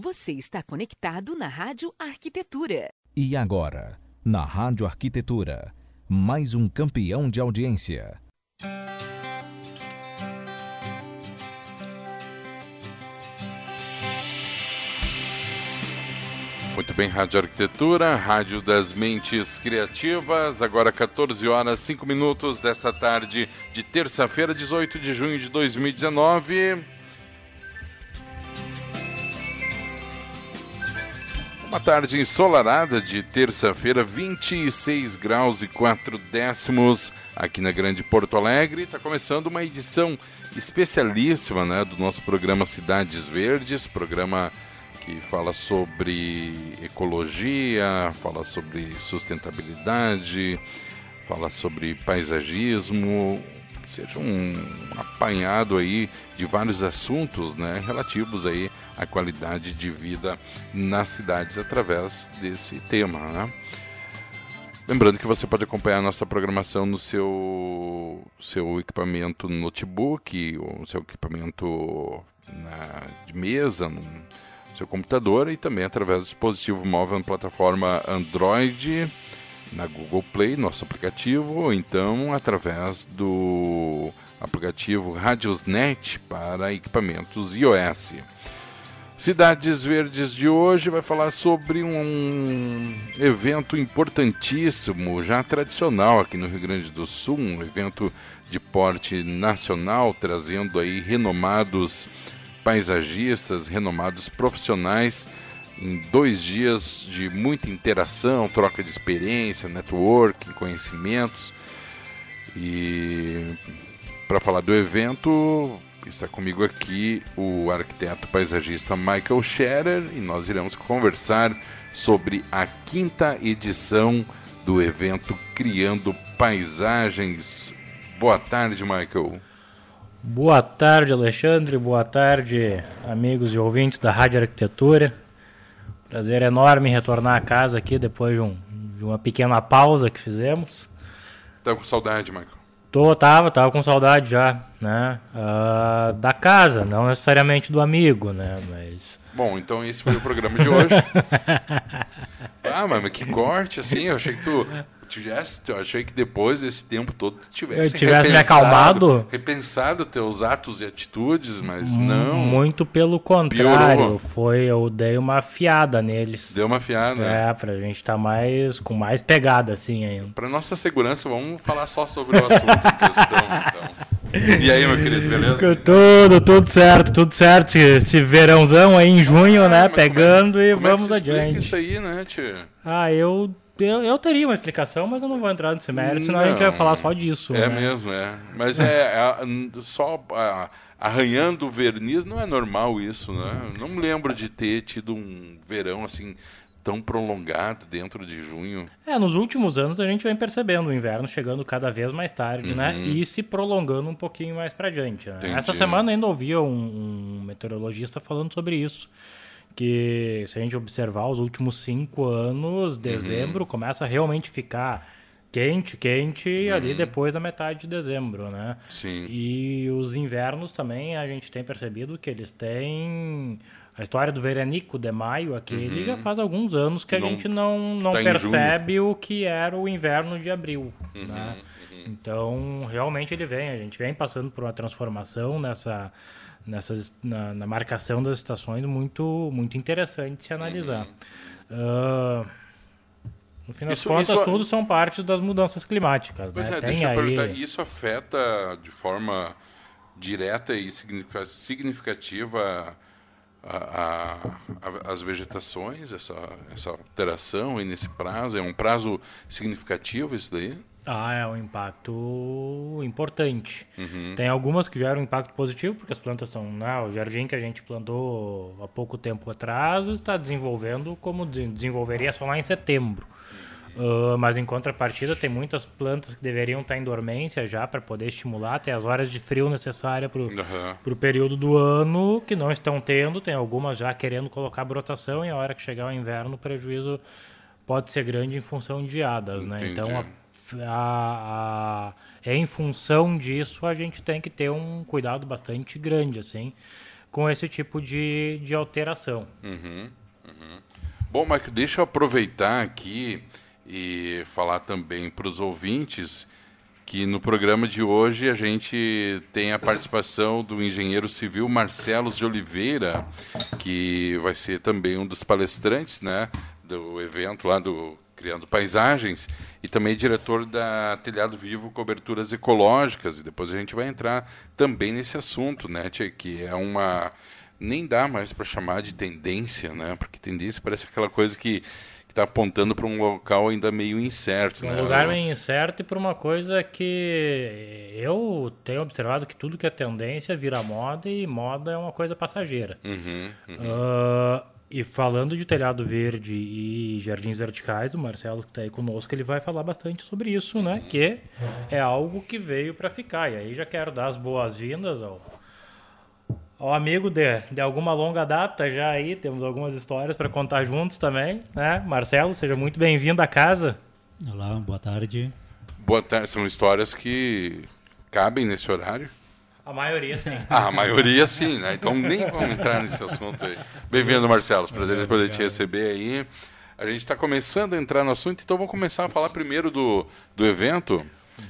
Você está conectado na Rádio Arquitetura. E agora, na Rádio Arquitetura, mais um campeão de audiência. Muito bem, Rádio Arquitetura, Rádio das Mentes Criativas, agora 14 horas 5 minutos desta tarde de terça-feira, 18 de junho de 2019. Uma tarde ensolarada de terça-feira, 26 graus e 4 décimos aqui na Grande Porto Alegre. Está começando uma edição especialíssima né, do nosso programa Cidades Verdes, programa que fala sobre ecologia, fala sobre sustentabilidade, fala sobre paisagismo, seja um apanhado aí de vários assuntos, né, relativos aí à qualidade de vida nas cidades através desse tema, né? Lembrando que você pode acompanhar a nossa programação no seu, seu equipamento notebook, ou seu equipamento na, de mesa, no, seu computador e também através do dispositivo móvel na plataforma Android, na Google Play, nosso aplicativo, ou então através do aplicativo Radiosnet para equipamentos iOS. Cidades Verdes de hoje vai falar sobre um evento importantíssimo, já tradicional aqui no Rio Grande do Sul, um evento de porte nacional, trazendo aí renomados paisagistas, renomados profissionais, em dois dias de muita interação, troca de experiência, networking, conhecimentos. E para falar do evento, está comigo aqui o arquiteto paisagista Michael Scherer e nós iremos conversar sobre a quinta edição do evento Criando Paisagens. Boa tarde, Michael. Boa tarde, Alexandre. Boa tarde, amigos e ouvintes da Rádio Arquitetura. Prazer enorme retornar a casa aqui depois de, um, de uma pequena pausa que fizemos. Tá com saudade, Michael? Tô, tava, tava com saudade já, né? Uh, da casa, não necessariamente do amigo, né? Mas. Bom, então esse foi o programa de hoje. ah, mas que corte, assim, eu achei que tu tivesse, eu achei que depois desse tempo todo tu tivesse, eu tivesse repensado, acalmado, repensado teus atos e atitudes, mas não. Muito pelo contrário, piorou. foi eu dei uma fiada neles. Deu uma fiada. É, pra gente estar tá mais com mais pegada assim ainda. Para nossa segurança, vamos falar só sobre o assunto em questão, então. E aí, meu querido, beleza? Tudo, tudo certo, tudo certo. Esse, verãozão aí em junho, ah, né? Pegando é, e vamos é adiante. isso aí, né, tia? Ah, eu eu, eu teria uma explicação, mas eu não vou entrar nesse mérito, senão não, a gente vai falar só disso. É né? mesmo, é. Mas é, é só a, arranhando o verniz não é normal isso, né? Não me lembro de ter tido um verão assim tão prolongado dentro de junho. É, nos últimos anos a gente vem percebendo o inverno chegando cada vez mais tarde, né? uhum. né? E se prolongando um pouquinho mais para diante. Né? Essa semana ainda ouvia um, um meteorologista falando sobre isso que se a gente observar os últimos cinco anos, uhum. dezembro uhum. começa a realmente ficar quente, quente uhum. ali depois da metade de dezembro, né? Sim. E os invernos também a gente tem percebido que eles têm a história do veranico de maio aquele uhum. já faz alguns anos que a não, gente não, não tá percebe o que era o inverno de abril, uhum, né? Uhum. Então, realmente ele vem, a gente vem passando por uma transformação nessa nessas, na, na, marcação das estações muito, muito interessante se analisar. Uhum. Uh, no fim das isso, contas, isso... tudo são parte das mudanças climáticas. Pois né? é, Tem deixa aí... eu perguntar, isso afeta de forma direta e significativa a, a, a, as vegetações, essa, essa alteração e nesse prazo? É um prazo significativo isso daí? Ah, é um impacto importante. Uhum. Tem algumas que geram impacto positivo, porque as plantas estão. Né, o jardim que a gente plantou há pouco tempo atrás está desenvolvendo como desenvolveria só lá em setembro. Uh, mas em contrapartida, tem muitas plantas que deveriam estar em dormência já para poder estimular até as horas de frio necessárias para o uhum. período do ano, que não estão tendo. Tem algumas já querendo colocar brotação, e a hora que chegar o inverno, o prejuízo pode ser grande em função de geadas. Né? Então, a a, a, em função disso a gente tem que ter um cuidado bastante grande assim com esse tipo de, de alteração. Uhum, uhum. Bom, Marco, deixa eu aproveitar aqui e falar também para os ouvintes que no programa de hoje a gente tem a participação do engenheiro civil Marcelo de Oliveira, que vai ser também um dos palestrantes né, do evento lá do Criando Paisagens, e também diretor da Telhado Vivo Coberturas Ecológicas. E depois a gente vai entrar também nesse assunto, né, tia, que é uma. Nem dá mais para chamar de tendência, né? Porque tendência parece aquela coisa que está apontando para um local ainda meio incerto. Um né? lugar meio incerto e para uma coisa que eu tenho observado que tudo que é tendência vira moda e moda é uma coisa passageira. Uhum, uhum. Uh, e falando de telhado verde e jardins verticais, o Marcelo que está aí conosco, ele vai falar bastante sobre isso, né? Que é algo que veio para ficar. E aí já quero dar as boas-vindas ao ao amigo de, de alguma longa data já aí, temos algumas histórias para contar juntos também, né? Marcelo, seja muito bem-vindo à casa. Olá, boa tarde. Boa tarde. São histórias que cabem nesse horário? A maioria sim. Ah, a maioria sim, né? Então nem vamos entrar nesse assunto aí. Bem-vindo, Marcelo. Prazer de poder te receber aí. A gente está começando a entrar no assunto, então vamos começar a falar primeiro do, do evento.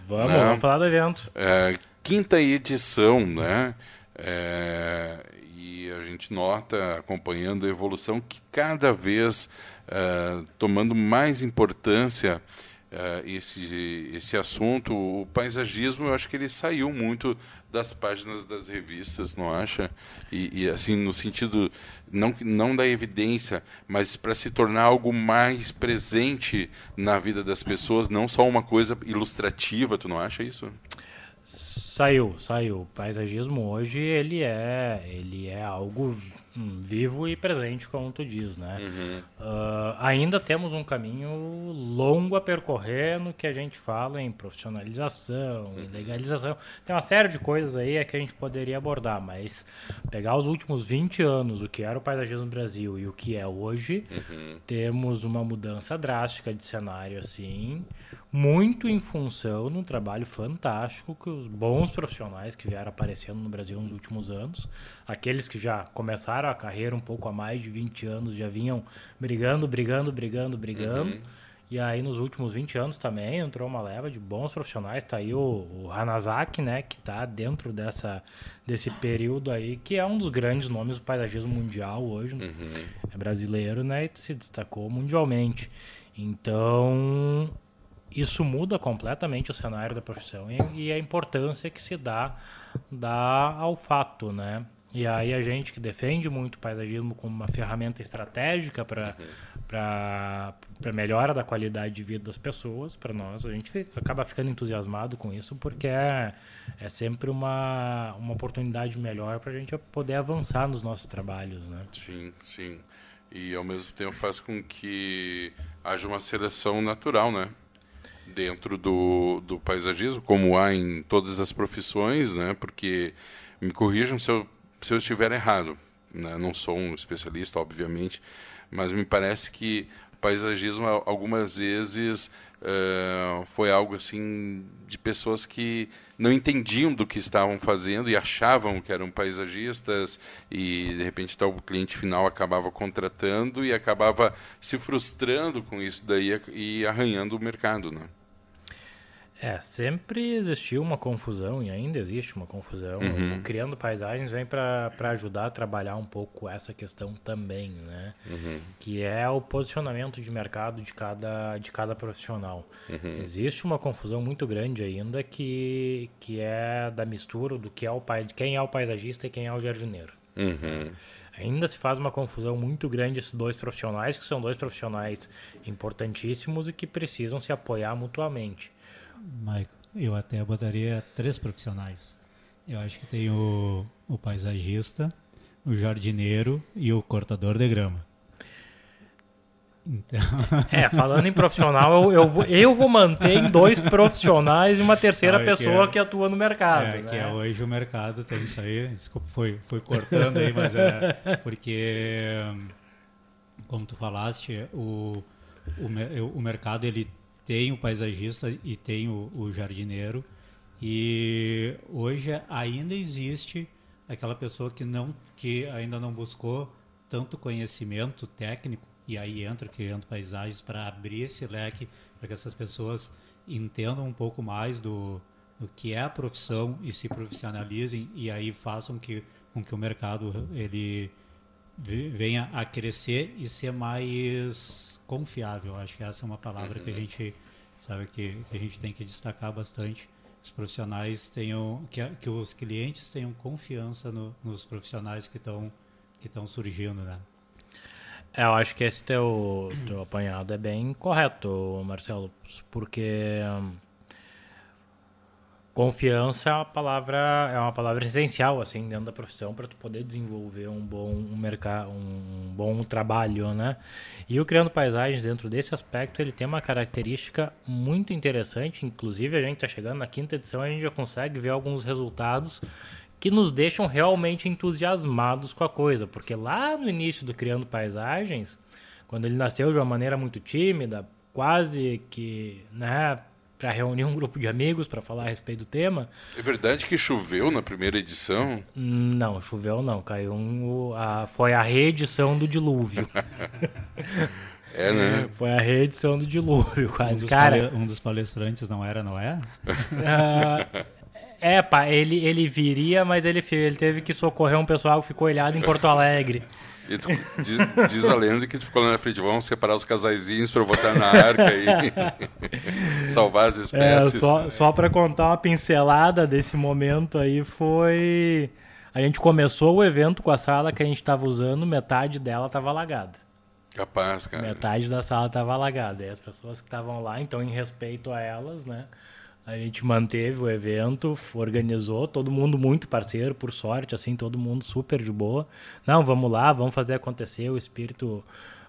Vamos, né? vamos falar do evento. É, quinta edição, né? É, e a gente nota, acompanhando a evolução, que cada vez é, tomando mais importância é, esse, esse assunto, o paisagismo, eu acho que ele saiu muito das páginas das revistas, não acha? E, e assim, no sentido, não, não da evidência, mas para se tornar algo mais presente na vida das pessoas, não só uma coisa ilustrativa, tu não acha isso? Saiu, saiu. O paisagismo hoje ele é, ele é algo vivo e presente, como tu diz, né? Uhum. Uh, ainda temos um caminho longo a percorrer no que a gente fala em profissionalização, uhum. legalização. Tem uma série de coisas aí é que a gente poderia abordar, mas pegar os últimos 20 anos, o que era o paisagismo no Brasil e o que é hoje, uhum. temos uma mudança drástica de cenário assim muito em função de um trabalho fantástico que os bons profissionais que vieram aparecendo no Brasil nos últimos anos, aqueles que já começaram a carreira um pouco há mais de 20 anos, já vinham brigando, brigando, brigando, brigando. Uhum. E aí nos últimos 20 anos também entrou uma leva de bons profissionais, tá aí o, o Hanazaki, né, que tá dentro dessa desse período aí, que é um dos grandes nomes do paisagismo mundial hoje, uhum. é brasileiro, né, e se destacou mundialmente. Então, isso muda completamente o cenário da profissão e, e, a importância que se dá, dá ao fato, né? E aí a gente que defende muito o paisagismo como uma ferramenta estratégica para uhum. para melhora da qualidade de vida das pessoas, para nós, a gente fica, acaba ficando entusiasmado com isso porque é, é sempre uma, uma oportunidade melhor para a gente poder avançar nos nossos trabalhos, né? Sim, sim. E ao mesmo tempo faz com que haja uma seleção natural, né? Dentro do, do paisagismo, como há em todas as profissões, né? Porque me corrijam se eu, se eu estiver errado. Né? Não sou um especialista, obviamente, mas me parece que paisagismo algumas vezes uh, foi algo assim de pessoas que não entendiam do que estavam fazendo e achavam que eram paisagistas e de repente tal cliente final acabava contratando e acabava se frustrando com isso daí e arranhando o mercado, né? É, sempre existiu uma confusão e ainda existe uma confusão. Uhum. Criando Paisagens vem para ajudar a trabalhar um pouco essa questão também, né? Uhum. Que é o posicionamento de mercado de cada, de cada profissional. Uhum. Existe uma confusão muito grande ainda que, que é da mistura do que é o quem é o paisagista e quem é o jardineiro. Uhum. Ainda se faz uma confusão muito grande esses dois profissionais, que são dois profissionais importantíssimos e que precisam se apoiar mutuamente. Michael, eu até botaria três profissionais. Eu acho que tem o, o paisagista, o jardineiro e o cortador de grama. Então... É, falando em profissional, eu, eu, vou, eu vou manter em dois profissionais e uma terceira pessoa que, é, que, atua no mercado. É, né? que é hoje o mercado tem isso aí. Desculpa, foi, foi cortando aí, mas é porque, como tu falaste, o, o, o mercado ele tem o paisagista e tem o, o jardineiro. E hoje ainda existe aquela pessoa que não que ainda não buscou tanto conhecimento técnico e aí entra criando paisagens para abrir esse leque para que essas pessoas entendam um pouco mais do, do que é a profissão e se profissionalizem e aí façam que com que o mercado ele venha a crescer e ser mais confiável. Acho que essa é uma palavra uhum. que a uhum. gente sabe que, que, a gente tem que destacar bastante. Os profissionais tenham que, que os clientes tenham confiança no, nos profissionais que estão que estão surgindo, né? É, eu acho que esse teu, teu apanhado é bem correto, Marcelo, porque Confiança é uma palavra é uma palavra essencial assim dentro da profissão para tu poder desenvolver um bom um mercado, um bom trabalho, né? E o criando paisagens dentro desse aspecto ele tem uma característica muito interessante, inclusive a gente está chegando na quinta edição a gente já consegue ver alguns resultados que nos deixam realmente entusiasmados com a coisa, porque lá no início do criando paisagens, quando ele nasceu de uma maneira muito tímida, quase que, né, para reunir um grupo de amigos para falar a respeito do tema. É verdade que choveu na primeira edição? Não, choveu não. Caiu um, a, foi a reedição do dilúvio. é, né? Foi a reedição do dilúvio, quase. Um dos, Cara, um dos palestrantes não era Noé? Uh, é, pá, ele, ele viria, mas ele, ele teve que socorrer um pessoal que ficou ilhado em Porto Alegre. E tu, diz, diz, a lenda que tu ficou lá na frente, vamos separar os casaizinhos para botar na arca e salvar as é, espécies. É, só só para contar uma pincelada desse momento aí foi... A gente começou o evento com a sala que a gente estava usando, metade dela estava alagada. Capaz, cara. Metade da sala estava alagada. E as pessoas que estavam lá, então, em respeito a elas, né? A gente manteve o evento, organizou, todo mundo muito parceiro, por sorte, assim, todo mundo super de boa. Não, vamos lá, vamos fazer acontecer. O espírito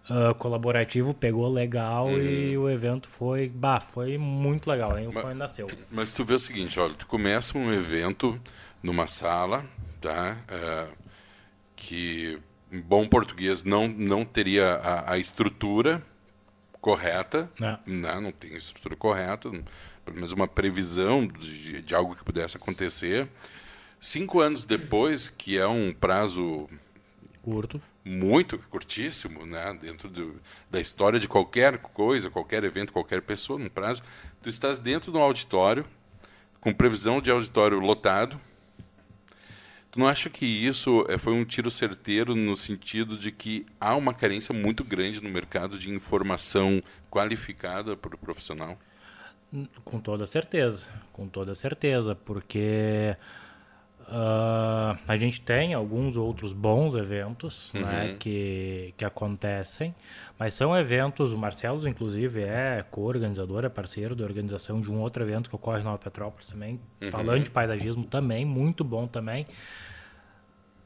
uh, colaborativo pegou legal uhum. e o evento foi, bah, foi muito legal. Aí o mas, nasceu. Mas tu vê o seguinte, olha, tu começa um evento numa sala, tá? Uh, que em bom português não não teria a, a estrutura correta, é. né? não tem estrutura correta pelo menos uma previsão de, de algo que pudesse acontecer. Cinco anos depois, que é um prazo curto, muito curtíssimo, né, dentro do, da história de qualquer coisa, qualquer evento, qualquer pessoa, num prazo, tu estás dentro de um auditório com previsão de auditório lotado. Tu não acha que isso é, foi um tiro certeiro no sentido de que há uma carência muito grande no mercado de informação qualificada para o profissional? Com toda certeza, com toda certeza, porque uh, a gente tem alguns outros bons eventos uhum. né, que, que acontecem, mas são eventos, o Marcelo, inclusive, é co-organizador, é parceiro da organização de um outro evento que ocorre em Nova Petrópolis também, uhum. falando de paisagismo também, muito bom também.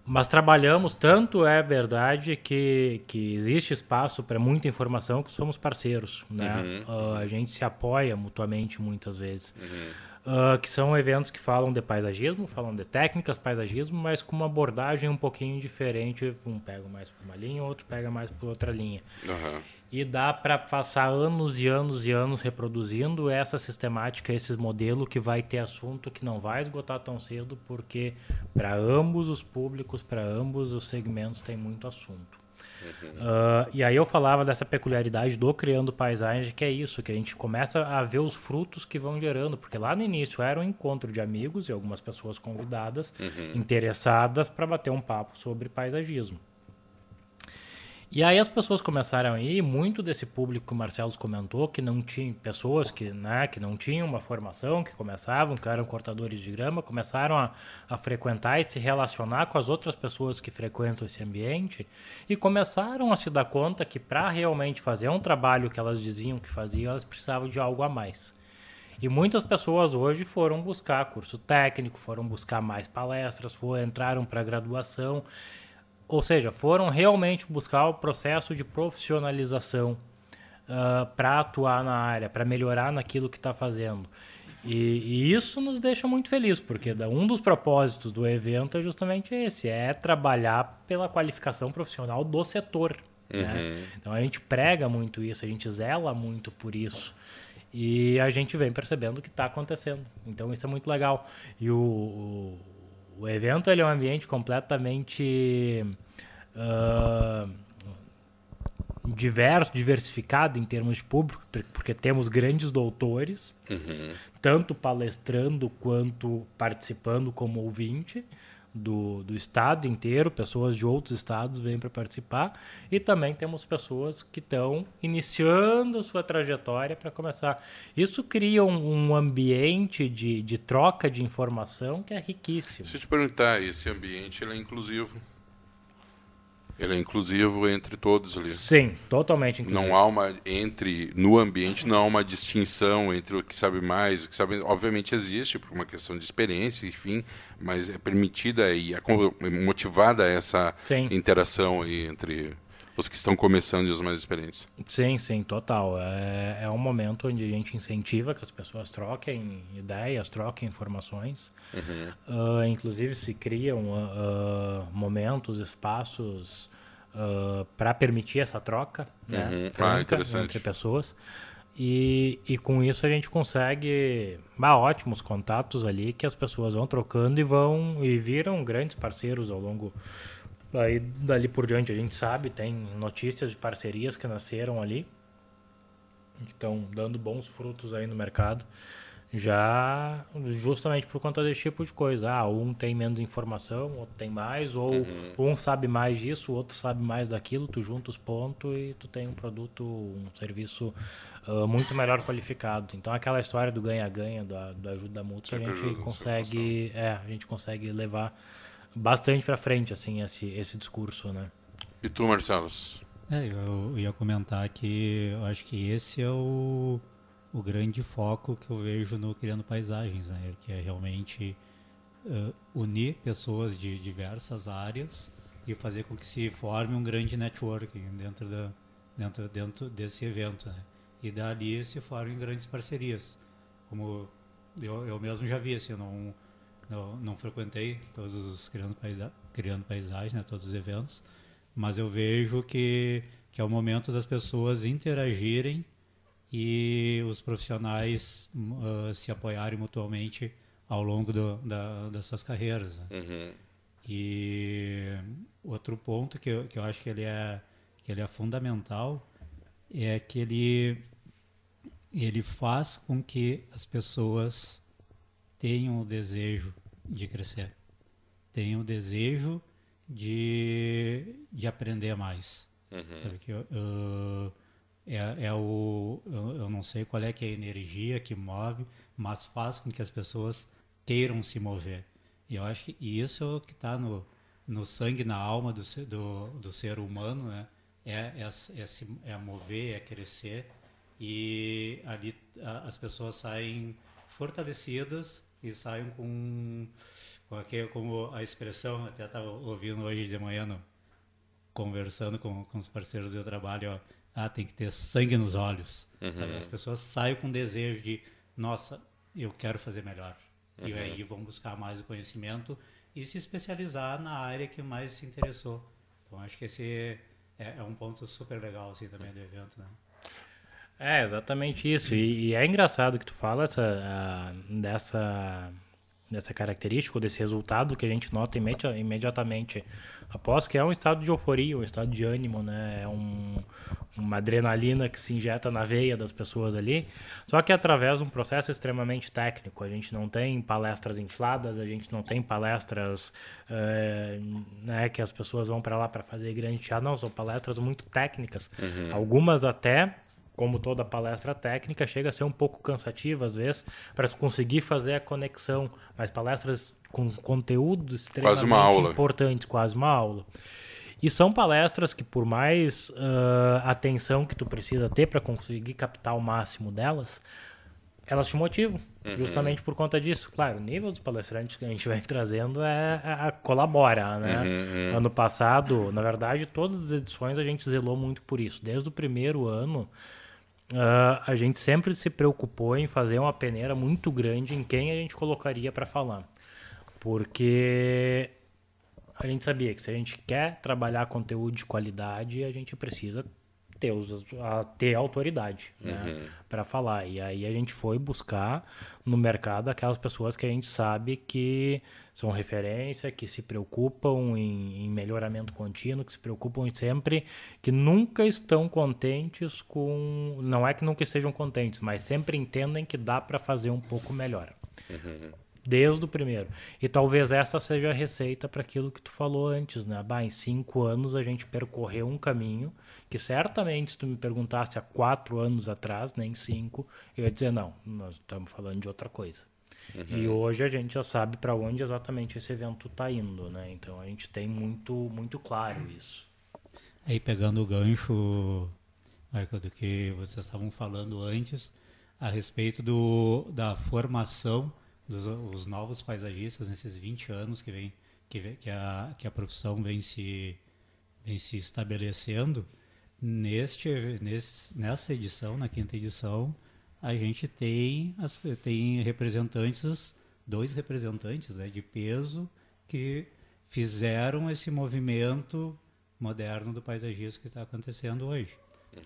Mas trabalhamos, tanto é verdade que, que existe espaço para muita informação que somos parceiros. Né? Uhum. Uh, a gente se apoia mutuamente muitas vezes. Uhum. Uh, que são eventos que falam de paisagismo, falam de técnicas paisagismo, mas com uma abordagem um pouquinho diferente. Um pega mais por uma linha, outro pega mais por outra linha. Uhum. E dá para passar anos e anos e anos reproduzindo essa sistemática, esse modelo que vai ter assunto que não vai esgotar tão cedo, porque para ambos os públicos, para ambos os segmentos tem muito assunto. Uh, e aí eu falava dessa peculiaridade do Criando Paisagem, que é isso, que a gente começa a ver os frutos que vão gerando, porque lá no início era um encontro de amigos e algumas pessoas convidadas, uhum. interessadas para bater um papo sobre paisagismo. E aí as pessoas começaram a ir, muito desse público que o Marcelo comentou, que não tinha pessoas que, né, que não tinham uma formação, que começavam, que eram cortadores de grama, começaram a, a frequentar e se relacionar com as outras pessoas que frequentam esse ambiente e começaram a se dar conta que para realmente fazer um trabalho que elas diziam que faziam, elas precisavam de algo a mais. E muitas pessoas hoje foram buscar curso técnico, foram buscar mais palestras, foram, entraram para graduação ou seja, foram realmente buscar o processo de profissionalização uh, ah, para atuar na área, para melhorar naquilo que está fazendo. E, e, isso nos deixa muito felizes, porque um dos propósitos do evento é justamente esse, é trabalhar pela qualificação profissional do setor. Né? Uhum. Né? Então a gente prega muito isso, a gente zela muito por isso. E a gente vem percebendo o que está acontecendo. Então isso é muito legal. E o, o o evento ele é um ambiente completamente uh, diverso, diversificado em termos de público, porque temos grandes doutores, uhum. tanto palestrando quanto participando como ouvinte do, do estado inteiro, pessoas de outros estados vêm para participar, e também temos pessoas que estão iniciando sua trajetória para começar. Isso cria um, um, ambiente de, de troca de informação que é riquíssimo. Se eu te perguntar, esse ambiente é inclusivo? Ele é inclusivo entre todos ali. Sim, totalmente inclusivo. Não há uma entre no ambiente não há uma distinção entre o que sabe mais, o que sabe, obviamente existe por uma questão de experiência, enfim, mas é permitida e é motivada essa sim. interação entre os que estão começando e os mais experientes. Sim, sim, total. É, é um momento onde a gente incentiva que as pessoas troquem ideias, troquem informações. Uhum. Uh, inclusive se criam uh, momentos, espaços uh, para permitir essa troca né, uhum. franca, ah, entre pessoas. E, e com isso a gente consegue bah, ótimos contatos ali que as pessoas vão trocando e vão e viram grandes parceiros ao longo Aí dali por diante a gente sabe, tem notícias de parcerias que nasceram ali, que estão dando bons frutos aí no mercado, já justamente por conta desse tipo de coisa. Ah, um tem menos informação, outro tem mais, ou uhum. um sabe mais disso, o outro sabe mais daquilo, tu junta os pontos e tu tem um produto, um serviço uh, muito melhor qualificado. Então aquela história do ganha-ganha, da, da ajuda mútua, a gente consegue, é, a gente consegue levar bastante para frente assim esse, esse discurso, né? E tu, Marcelo? É, eu ia comentar que eu acho que esse é o, o grande foco que eu vejo no Criando Paisagens, né? Que é realmente uh, unir pessoas de diversas áreas e fazer com que se forme um grande networking dentro, da, dentro, dentro desse evento, né? E dali se formem grandes parcerias. Como eu, eu mesmo já vi, assim, não eu não frequentei todos os criando, paisa criando paisagem, né, todos os eventos, mas eu vejo que que é o momento das pessoas interagirem e os profissionais uh, se apoiarem mutuamente ao longo do, da, das suas carreiras. Né? Uhum. E outro ponto que eu, que eu acho que ele é que ele é fundamental é que ele ele faz com que as pessoas tenham o desejo de crescer, tenham o desejo de, de aprender mais. Uhum. Sabe que é, é o eu, eu, não sei qual é que é a energia que move, mas faz com que as pessoas queiram se mover. E eu acho que isso é o que está no, no sangue, na alma do, do, do ser humano, né? É, é, é, se, é mover, é crescer. E ali a, as pessoas saem fortalecidas e saiam com, com aquele, como a expressão, até estava ouvindo hoje de manhã, no, conversando com, com os parceiros do trabalho, ó, ah, tem que ter sangue nos olhos. Uhum. As pessoas saem com desejo de, nossa, eu quero fazer melhor. Uhum. E aí vão buscar mais o conhecimento e se especializar na área que mais se interessou. Então acho que esse é, é um ponto super legal assim também do evento, né? É, exatamente isso. E, e é engraçado que tu fala essa, a, dessa, dessa característica, desse resultado que a gente nota imedi imediatamente após, que é um estado de euforia, um estado de ânimo, né? É um, uma adrenalina que se injeta na veia das pessoas ali, só que através de um processo extremamente técnico. A gente não tem palestras infladas, a gente não tem palestras é, né, que as pessoas vão para lá para fazer grande teatro, não, são palestras muito técnicas. Uhum. Algumas até como toda palestra técnica, chega a ser um pouco cansativa às vezes para conseguir fazer a conexão, mas palestras com conteúdo extremamente quase uma aula. importante, quase uma aula. E são palestras que, por mais uh, atenção que tu precisa ter para conseguir captar o máximo delas, elas te motivam, uhum. justamente por conta disso. Claro, o nível dos palestrantes que a gente vem trazendo é, é, é colabora, né? Uhum, uhum. Ano passado, na verdade, todas as edições a gente zelou muito por isso. Desde o primeiro ano, Uh, a gente sempre se preocupou em fazer uma peneira muito grande em quem a gente colocaria para falar. Porque a gente sabia que se a gente quer trabalhar conteúdo de qualidade, a gente precisa ter, a ter autoridade né, Uhum. para falar. E aí a gente foi buscar no mercado aquelas pessoas que a gente sabe que são referência, que se preocupam em, em melhoramento contínuo, que se preocupam em sempre, que nunca estão contentes com. Não é que nunca estejam contentes, mas sempre entendem que dá para fazer um pouco melhor. Desde o primeiro. E talvez essa seja a receita para aquilo que tu falou antes, né? Bah, em cinco anos a gente percorreu um caminho que certamente se tu me perguntasse há quatro anos atrás, nem cinco, eu ia dizer não, nós estamos falando de outra coisa. E hoje a gente já sabe para onde exatamente esse evento está indo, né? Então a gente tem muito, muito claro isso. Aí pegando o gancho, Michael, do que vocês estavam falando antes, a respeito do, da formação dos os novos paisagistas nesses 20 anos que, vem, que, vem- que, a, que a profissão vem se, vem se estabelecendo, neste, nesse, nessa edição, na quinta edição, a gente tem, as, tem representantes, dois representantes né, de peso que fizeram esse movimento moderno do paisagismo que está acontecendo hoje,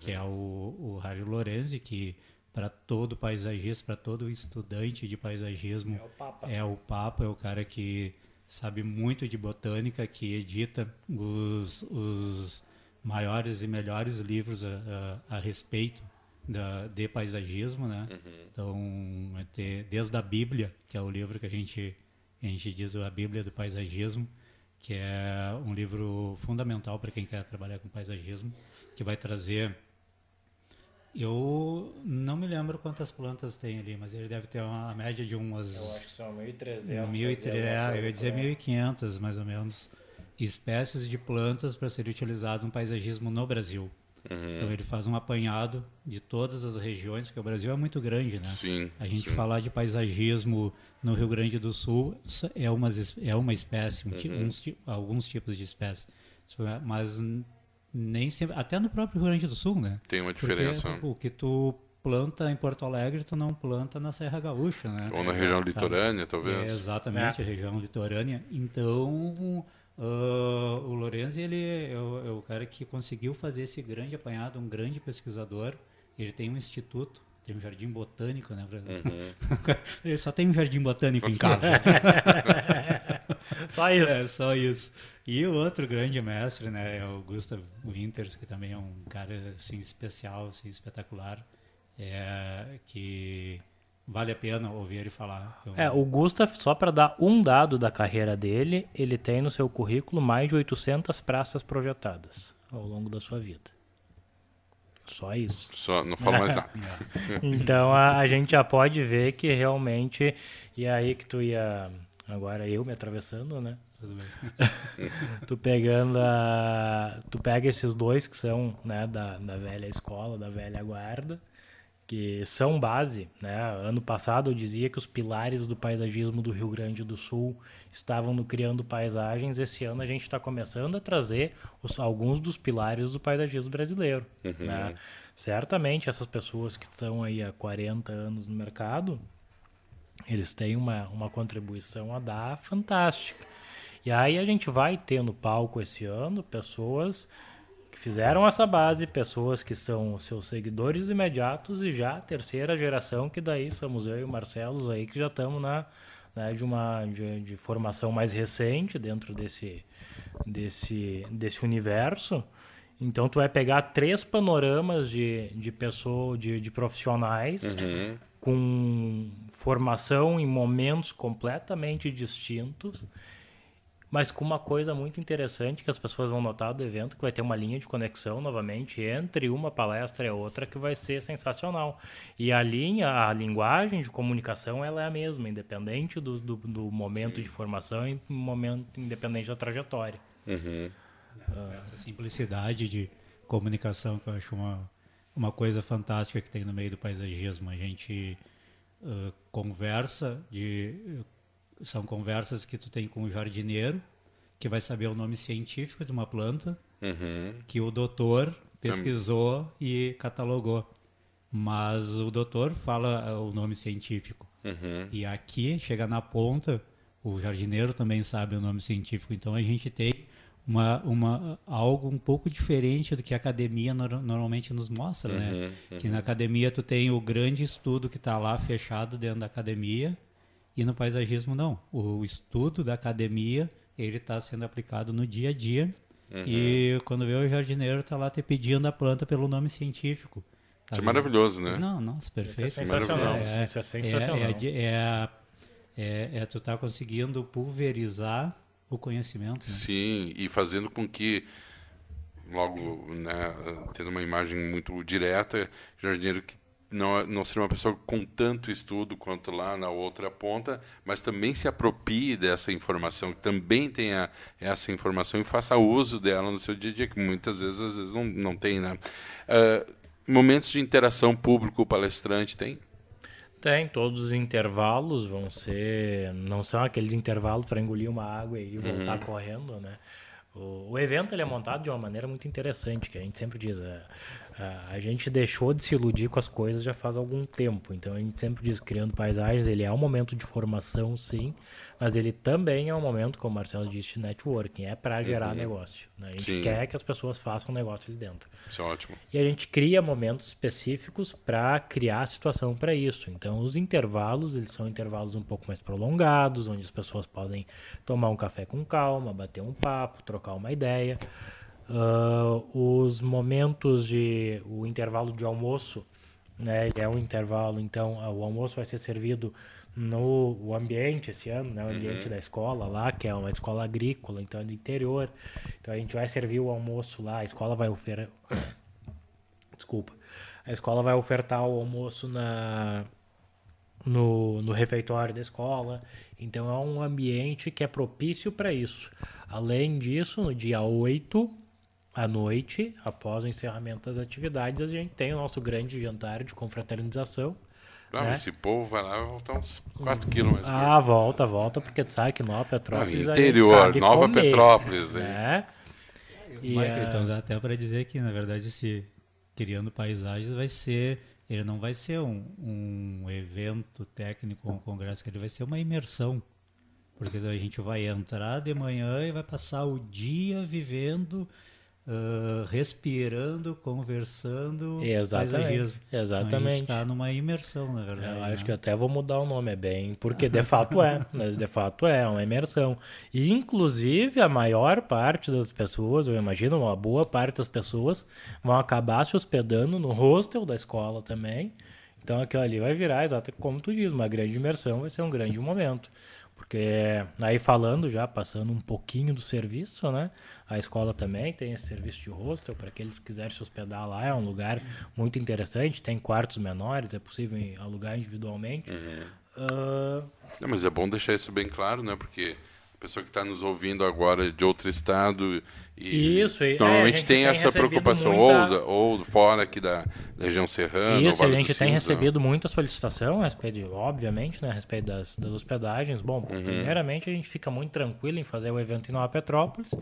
que é o, o Harry Lorenzi, que para todo paisagista, para todo estudante de paisagismo, É o Papa. é o Papa, é o cara que sabe muito de botânica, que edita os, os maiores e melhores livros a, a, a respeito da, de paisagismo, né? Então, é ter- desde a Bíblia, que é o livro que a gente, a gente diz a Bíblia do paisagismo, que é um livro fundamental para quem quer trabalhar com paisagismo, que vai trazer eu não me lembro quantas plantas tem ali, mas ele deve ter uma média de umas Eu acho que são 1.300. 1.300, é, eu ia dizer por aí. 1.500 mais ou menos espécies de plantas para ser utilizado no paisagismo no Brasil. Então ele faz um apanhado de todas as regiões, porque o Brasil é muito grande, né? Sim, A gente sim. falar de paisagismo no Rio Grande do Sul é uma, es- é uma espécie, um uns ti- alguns tipos de espécies. Mas nem sempre, até no próprio Rio Grande do Sul, né? Tem uma Porque diferença. o que tu planta em Porto Alegre, tu não planta na Serra Gaúcha, né? Ou na região Sabe? litorânea, É, talvez. exatamente, a região litorânea. Então, ah, o Lorenzi ele é o, é o cara que conseguiu fazer esse grande apanhado, um grande pesquisador. Ele tem um instituto, tem um jardim botânico, né? pra- ele só tem um jardim botânico em casa. Só isso. É, só isso. E o outro grande mestre, né, é o Gustav Winters, que também é um cara assim especial, assim, espetacular, é, que vale a pena ouvir ele falar. Eu- É, o Gustav, só para dar um dado da carreira dele, ele tem no seu currículo mais de 800 praças projetadas ao longo da sua vida. Só isso. Só, não falo mais nada. Então a, a gente já pode ver que realmente. E é aí que tu ia. Agora eu me atravessando, né? Tudo bem. tu pegando a. Tu pega esses dois que são né, da, da velha escola, da velha guarda, que são base. Né? Ano passado eu dizia que os pilares do paisagismo do Rio Grande do Sul estavam no Criando Paisagens. Esse ano a gente está começando a trazer os- alguns dos pilares do paisagismo brasileiro. né? Certamente essas pessoas que estão aí há 40 anos no mercado, eles têm uma, uma contribuição a dar fantástica. E aí a gente vai ter no palco esse ano pessoas que fizeram essa base, pessoas que são seus seguidores imediatos e já a terceira geração, que daí somos eu e o Marcelo aí que já estamos na né, de uma de, de formação mais recente dentro desse desse desse universo. Então tu vai pegar três panoramas de, de pessoa, de, de profissionais com formação em momentos completamente distintos, mas com uma coisa muito interessante que as pessoas vão notar do evento, que vai ter uma linha de conexão novamente entre uma palestra e a outra que vai ser sensacional. E a linha, a linguagem de comunicação, ela é a mesma, independente do, do, do momento de formação e momento independente da trajetória. Essa simplicidade de comunicação que eu acho uma, uma coisa fantástica que tem no meio do paisagismo. A gente uh, conversa de são conversas que tu tem com o jardineiro que vai saber o nome científico de uma planta Uhum. que o doutor pesquisou e catalogou. Mas o doutor fala uh, o nome científico. Uhum. E aqui, chega na ponta, o jardineiro também sabe o nome científico. Então a gente tem uma, uma, algo um pouco diferente do que a academia no, normalmente nos mostra, né? Uhum, uhum. Que na academia tu tem o grande estudo que está lá fechado dentro da academia e no paisagismo não. O estudo da academia ele está sendo aplicado no dia a dia Uhum. e quando vê o jardineiro está lá te pedindo a planta pelo nome científico. Isso é Sabe? maravilhoso, né? Não, nossa, perfeito. Isso é sensacional. É, Isso é é, sensacional. é, é, a- é, é tu tá conseguindo pulverizar o conhecimento. Né? Sim, e fazendo com que, logo, né, tendo uma imagem muito direta, jardineiro que não, não seria uma pessoa com tanto estudo quanto lá na outra ponta, mas também se aproprie dessa informação, que também tenha essa informação e faça uso dela no seu dia a dia, que muitas vezes, às vezes não, não tem, né? Ah, momentos de interação público-palestrante tem? Tem, todos os intervalos vão ser. Não são aqueles intervalos para engolir uma água e voltar correndo, né? O, o evento ele é montado de uma maneira muito interessante, que a gente sempre diz. é, a, a gente deixou de se iludir com as coisas já faz algum tempo. Então a gente sempre diz criando paisagens, ele é um momento de formação, sim, mas ele também é um momento, como o Marcelo disse, de networking, é para gerar negócio. né? A gente Sim. quer que as pessoas façam negócio ali dentro. Isso é ótimo. E a gente cria momentos específicos para criar a situação para isso. Então, os intervalos, eles são intervalos um pouco mais prolongados, onde as pessoas podem tomar um café com calma, bater um papo, trocar uma ideia. Ah, os momentos de o intervalo de almoço, né, ele é um intervalo, então ah, o almoço vai ser servido no o ambiente esse ano, né, o ambiente da escola lá, que é uma escola agrícola, então é do interior. Então a gente vai servir o almoço lá, a escola vai oferecer desculpa. A escola vai ofertar o almoço na no, no refeitório da escola. Então é um ambiente que é propício para isso. Além disso, no dia 8 à noite, após o encerramento das atividades, a gente tem o nosso grande jantar de confraternização. Ah, né? Esse povo vai lá e vai voltar uns 4 quilos mais gordo. Ah, volta, volta, porque tu sabe que Nova Petrópolis. Não, interior, Nova comer, Petrópolis? Né? E, Michael, ah, então dá até para dizer que, na verdade, esse Criando Paisagens vai ser. Ele não vai ser um, um evento técnico, um congresso, ele vai ser uma imersão. Porque a gente vai entrar de manhã e vai passar o dia vivendo, ah, respirando, conversando, Exatamente, paisagismo. Então, a exatamente. gente está numa imersão, na verdade. Eu acho né? que até vou mudar o nome, é bem, porque de fato é, de fato é uma imersão. E inclusive a maior parte das pessoas, eu imagino uma boa parte das pessoas vão acabar se hospedando no hostel da escola também. Então aquilo ali vai virar, exato como tu diz, uma grande imersão, vai ser um grande momento. Porque aí falando já, passando um pouquinho do serviço, né? A escola também tem esse serviço de hostel para aqueles que quiserem se hospedar lá. É um lugar muito interessante, tem quartos menores, é possível alugar individualmente. Ah, Não, mas é bom deixar isso bem claro, né? Porque pessoa que está nos ouvindo agora de outro estado e Isso, é, a normalmente gente tem, tem essa preocupação muita- ou, ou fora aqui da, região serrana, Isso, a Vale do gente tem Cinza. recebido muita solicitação a respeito, de- obviamente, né, a respeito das, das hospedagens. Bom, Uhum. primeiramente a gente fica muito tranquilo em fazer o evento em Nova Petrópolis,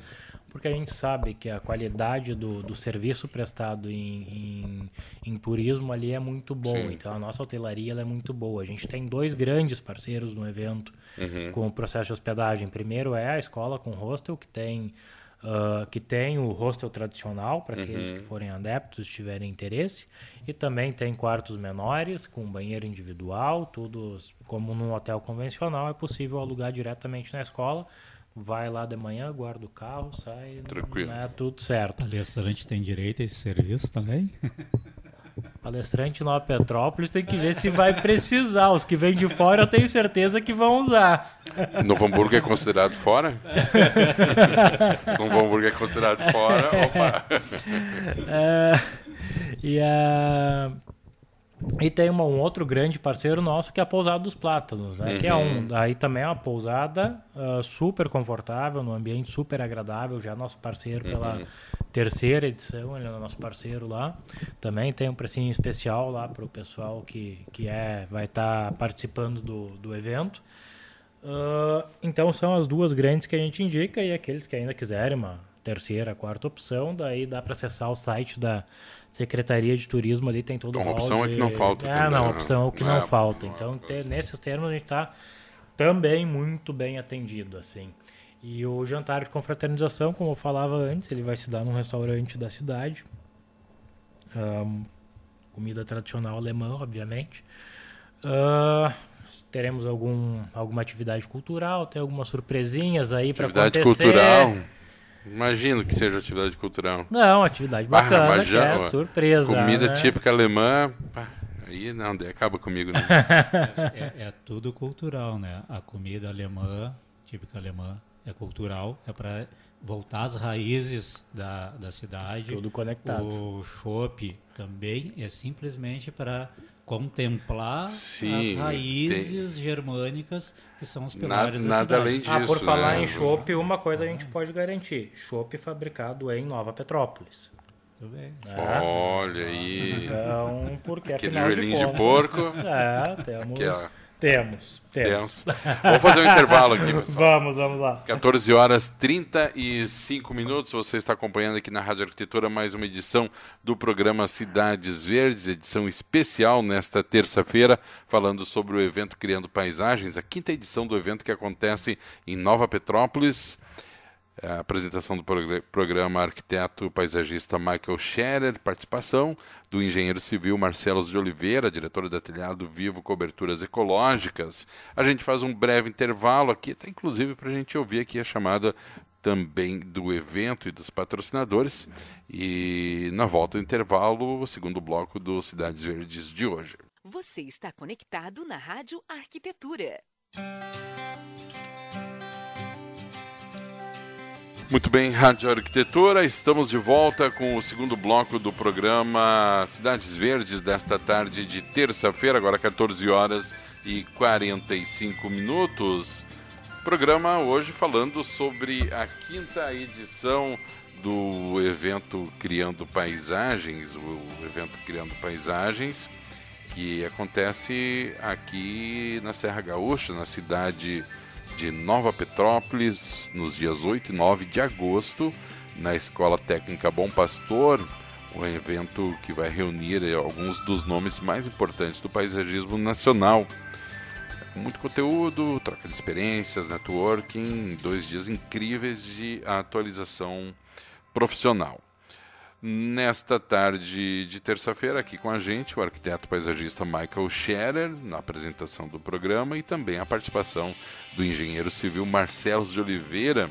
porque a gente sabe que a qualidade do, do serviço prestado em, em, em turismo ali é muito bom. Sim. Então a nossa hotelaria ela é muito boa. A gente tem dois grandes parceiros no evento Uhum. com o processo de hospedagem. Primeiro é a escola com hostel, que tem ah, que tem o hostel tradicional para aqueles Uhum. que forem adeptos, tiverem interesse, e também tem quartos menores com banheiro individual, tudo como num hotel convencional, é possível alugar diretamente na escola. Vai lá de manhã, guarda o carro, sai, Tranquilo. é tudo certo. Palestrante tem direito a esse serviço também? Palestrante Nova Petrópolis tem que ver se vai precisar. Os que vêm de fora eu tenho certeza que vão usar. Novo Hamburgo é considerado fora? Se Novo Hamburgo é considerado fora, opa. É, e, a- e tem uma- um outro grande parceiro nosso que é a Pousada dos Plátanos, né? Que é um, aí também é uma pousada ah, super confortável, num ambiente super agradável, já é nosso parceiro pela terceira edição, ele é nosso parceiro lá. Também tem um precinho especial lá para o pessoal que, que é, vai estar participando do, do evento. Ah, então são as duas grandes que a gente indica e aqueles que ainda quiserem uma terceira, quarta opção, daí dá para acessar o site da Secretaria de Turismo ali tem todo Então, o opção é de- que não falta É, também, não, a opção é o que É, não boa, falta. boa, Então, ter- nesses termos a gente está também muito bem atendido, assim. E o jantar de confraternização, como eu falava antes, ele vai se dar num restaurante da cidade. Um, comida tradicional alemã, obviamente. Uh, teremos algum, alguma atividade cultural, tem algumas surpresinhas aí para acontecer. Atividade cultural? Imagino que seja atividade cultural. Não, atividade bacana, ah, já, é surpresa. Comida né? típica alemã, aí não, acaba comigo. Né? é, é tudo cultural, né? A comida alemã, típica alemã, é cultural, é para voltar às raízes da, da cidade. Tudo conectado. O chopp também é simplesmente para contemplar Sim, as raízes tem... germânicas que são os pilares nada, da nada além disso. Ah, por falar né? em chopp, uma coisa a gente pode garantir: chopp fabricado em Nova Petrópolis. Tudo bem. É. Olha aí. Então, porque Aquele afinal joelhinho de, de, porco. É, temos. Aquela... Temos, temos. temos. Vamos fazer um intervalo aqui, pessoal. Vamos, vamos lá. 14 horas 35 minutos. Você está acompanhando aqui na Rádio Arquitetura mais uma edição do programa Cidades Verdes, edição especial nesta terça-feira, falando sobre o evento Criando Paisagens, a quinta edição do evento que acontece em Nova Petrópolis. É a apresentação do programa arquiteto paisagista Michael Scherer, participação do engenheiro civil Marcelo de Oliveira, diretor da Telhado Vivo Coberturas Ecológicas. A gente faz um breve intervalo aqui, até inclusive para a gente ouvir aqui a chamada também do evento e dos patrocinadores. E na volta do intervalo, o segundo bloco do Cidades Verdes de hoje. Você está conectado na Rádio Arquitetura. Muito bem, Rádio Arquitetura, estamos de volta com o segundo bloco do programa Cidades Verdes desta tarde de terça-feira, agora 14 horas e 45 minutos. Programa hoje falando sobre a quinta edição do evento Criando Paisagens, o evento Criando Paisagens, que acontece aqui na Serra Gaúcha, na cidade de de Nova Petrópolis, nos dias 8 e 9 de agosto, na Escola Técnica Bom Pastor, um evento que vai reunir alguns dos nomes mais importantes do paisagismo nacional. Muito conteúdo, troca de experiências, networking, dois dias incríveis de atualização profissional. Nesta tarde de terça-feira, aqui com a gente, o arquiteto paisagista Michael Scherer, na apresentação do programa, e também a participação do engenheiro civil Marcelo de Oliveira,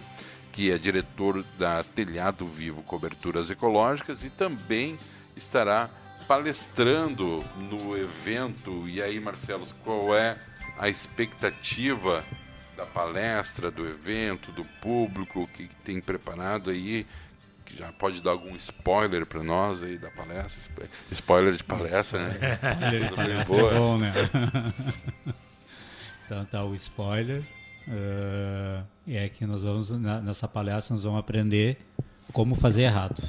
que é diretor da Telhado Vivo Coberturas Ecológicas e também estará palestrando no evento. E aí, Marcelo, qual é a expectativa da palestra, do evento, do público, o que tem preparado aí? Já pode dar algum spoiler para nós aí da palestra. Spoiler de palestra, né? Spoiler de palestra é bom, né? então tá o spoiler. Uh, e é que nós vamos, nessa palestra, nós vamos aprender como fazer errado.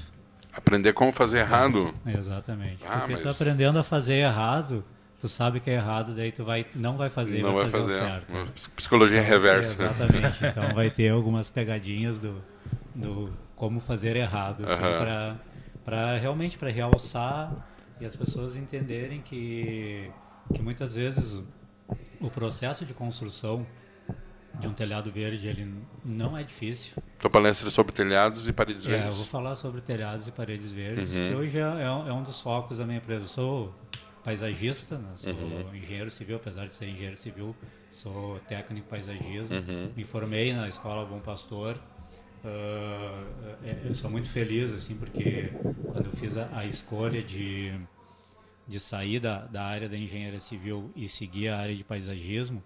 Aprender como fazer errado? Exatamente. Ah, Porque mas... tu aprendendo a fazer errado, tu sabe que é errado, daí tu vai, não vai fazer, não vai, vai fazer, fazer certo. Psicologia reversa. Exatamente. Então vai ter algumas pegadinhas do, do como fazer errado, assim, uhum. para realmente para realçar e as pessoas entenderem que que muitas vezes o processo de construção de um telhado verde ele não é difícil. Tua palestra é sobre telhados e paredes é, verdes. Eu vou falar sobre telhados e paredes verdes, uhum. que hoje é, é, é, um dos focos da minha empresa. Eu sou paisagista, né? sou uhum. engenheiro civil, apesar de ser engenheiro civil, sou técnico em paisagismo. Uhum. Me formei na Escola Bom Pastor Uh, eu sou muito feliz assim porque quando eu fiz a, a escolha de de sair da, da área da engenharia civil e seguir a área de paisagismo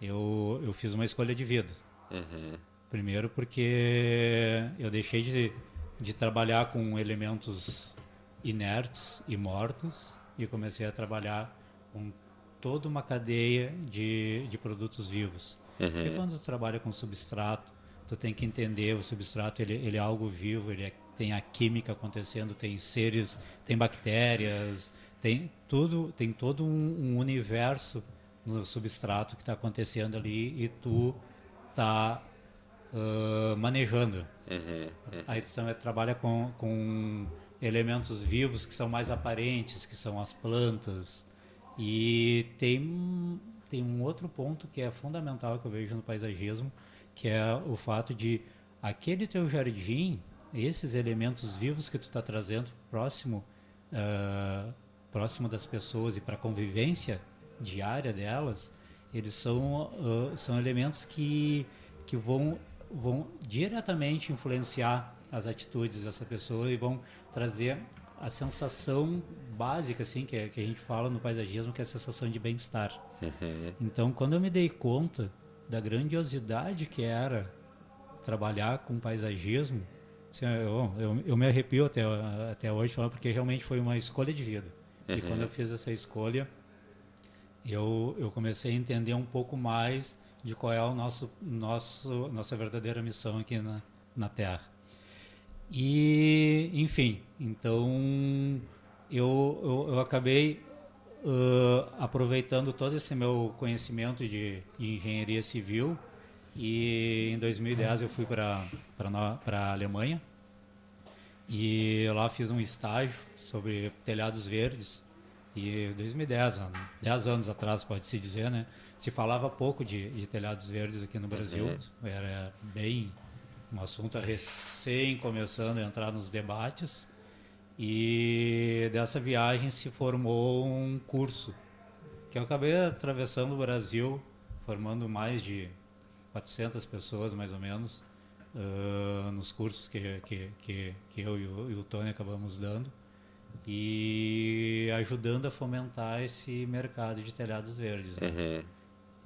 eu eu fiz uma escolha de vida uhum. primeiro porque eu deixei de de trabalhar com elementos inertes e mortos e comecei a trabalhar com toda uma cadeia de, de produtos vivos. Uhum. E quando trabalha com substrato, tu tem que entender o substrato ele, ele é algo vivo ele é, tem a química acontecendo tem seres tem bactérias tem tudo tem todo um, um universo no substrato que está acontecendo ali e tu tá uh, manejando uhum, uhum. aí tu também trabalha com, com elementos vivos que são mais aparentes que são as plantas e tem tem um outro ponto que é fundamental que eu vejo no paisagismo que é o fato de aquele teu jardim, esses elementos vivos que tu está trazendo próximo, uh, próximo das pessoas e para a convivência diária delas, eles são, uh, são elementos que, que vão, vão diretamente influenciar as atitudes dessa pessoa e vão trazer a sensação básica assim que, é, que a gente fala no paisagismo que é a sensação de bem-estar uhum. então quando eu me dei conta da grandiosidade que era trabalhar com paisagismo assim, eu, eu, eu, me arrepio até até hoje porque realmente foi uma escolha de vida uhum. e quando eu fiz essa escolha eu eu comecei a entender um pouco mais de qual é o nosso nosso nossa verdadeira missão aqui na na Terra e, enfim, então eu, eu, eu acabei uh, aproveitando todo esse meu conhecimento de, de, engenharia civil e em 2010 eu fui para a Alemanha e lá fiz um estágio sobre telhados verdes e 2010, 10 anos atrás pode-se dizer, né? Se falava pouco de, de telhados verdes aqui no Brasil, uhum. era bem um assunto recém começando a entrar nos debates. E dessa viagem se formou um curso que eu acabei atravessando o Brasil, formando mais de 400 pessoas, mais ou menos, uh, nos cursos que, que, que, que eu e o, e o Tony acabamos dando e ajudando a fomentar esse mercado de telhados verdes. Né? Uhum.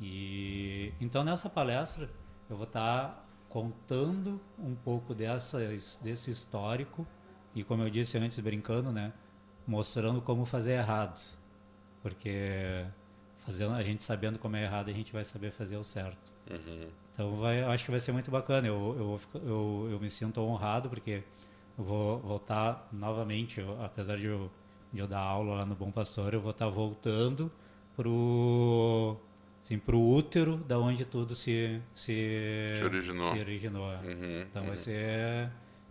E então nessa palestra eu vou estar contando um pouco dessas, desse histórico e, como eu disse antes, brincando, né, mostrando como fazer errado. Porque fazendo, a gente sabendo como é errado, a gente vai saber fazer o certo. Uhum. Então, vai, acho que vai ser muito bacana. Eu, eu, eu, eu me sinto honrado porque eu vou voltar novamente, eu, apesar de eu, de eu dar aula lá no Bom Pastor, eu vou estar voltando para o assim, para o útero da onde tudo se se, se originou. Se originou. Uhum, então uhum. vai ser,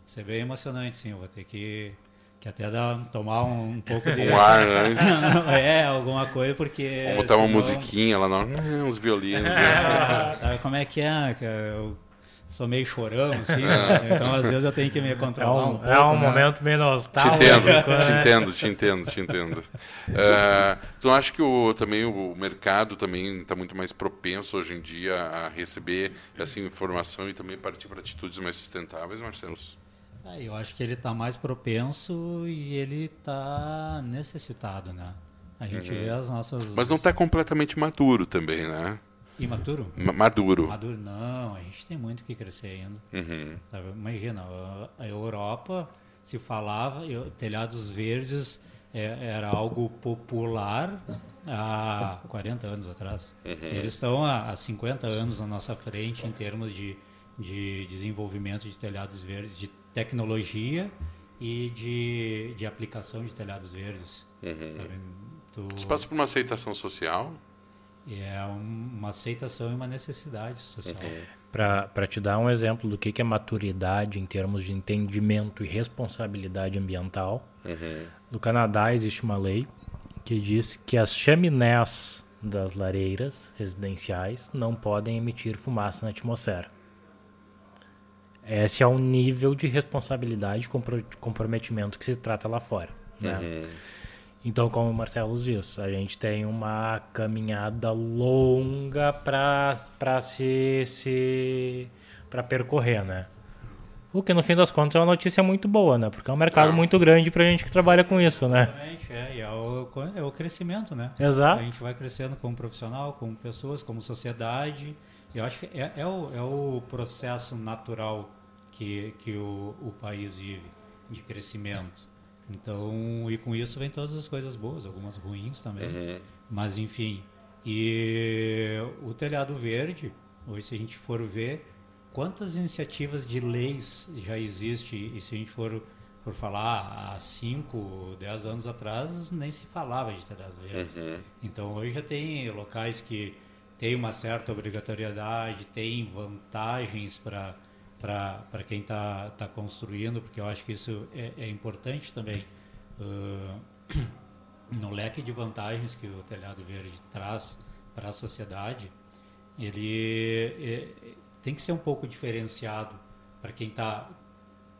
ser bem emocionante, sim. Eu vou ter que que até dar, tomar um, um pouco de. Um ar antes. é, alguma coisa, porque. Vamos botar uma musiquinha lá, não, uns violinos. né? Sabe como é que é? Eu sou meio chorão, assim, né? então às vezes eu tenho que me controlar é um, um, pouco. É um né? momento meio nostálgico. Te entendo, né? te entendo, te entendo, te entendo. Uh, tu acha que o, também o mercado também está muito mais propenso hoje em dia a receber essa informação e também partir para atitudes mais sustentáveis, Marcelo? É, eu acho que ele está mais propenso e ele está necessitado, né? A gente uhum. vê as nossas... Mas não está completamente maduro também, né? Imaturo? maduro. Maduro, não. A gente tem muito que crescer ainda. Uhum. Imagina, a Europa se falava, telhados verdes é, era algo popular há 40 anos atrás. Uhum. Eles estão há, há 50 anos na nossa frente em termos de, de desenvolvimento de telhados verdes, de tecnologia e de, de aplicação de telhados verdes. Uhum. Tu... Isso passa por uma aceitação social? é uma aceitação e uma necessidade social. Uhum. Para te dar um exemplo do que, que é maturidade em termos de entendimento e responsabilidade ambiental, uhum. no Canadá existe uma lei que diz que as chaminés das lareiras residenciais não podem emitir fumaça na atmosfera. Esse é o nível de responsabilidade e comprometimento que se trata lá fora. Né? Uhum. Então, como o Marcelo diz, a gente tem uma caminhada longa para se, se para percorrer, né? O que no fim das contas é uma notícia muito boa, né? Porque é um mercado muito grande para a gente que trabalha com isso, né? Exatamente, é, e é o, é o crescimento, né? Exato. A gente vai crescendo como profissional, como pessoas, como sociedade. Eu acho que é, é, o, é o processo natural que, que o, o país vive de crescimento. Então, e com isso vem todas as coisas boas, algumas ruins também. Uhum. Mas, enfim. E o telhado verde, hoje, se a gente for ver quantas iniciativas de leis já existe, e se a gente for, for falar há 5, 10 anos atrás, nem se falava de telhados verdes. Uhum. Então, hoje já tem locais que têm uma certa obrigatoriedade, tem vantagens para para quem está tá construindo, porque eu acho que isso é, é importante também uh, no leque de vantagens que o telhado verde traz para a sociedade. Ele é, tem que ser um pouco diferenciado para quem está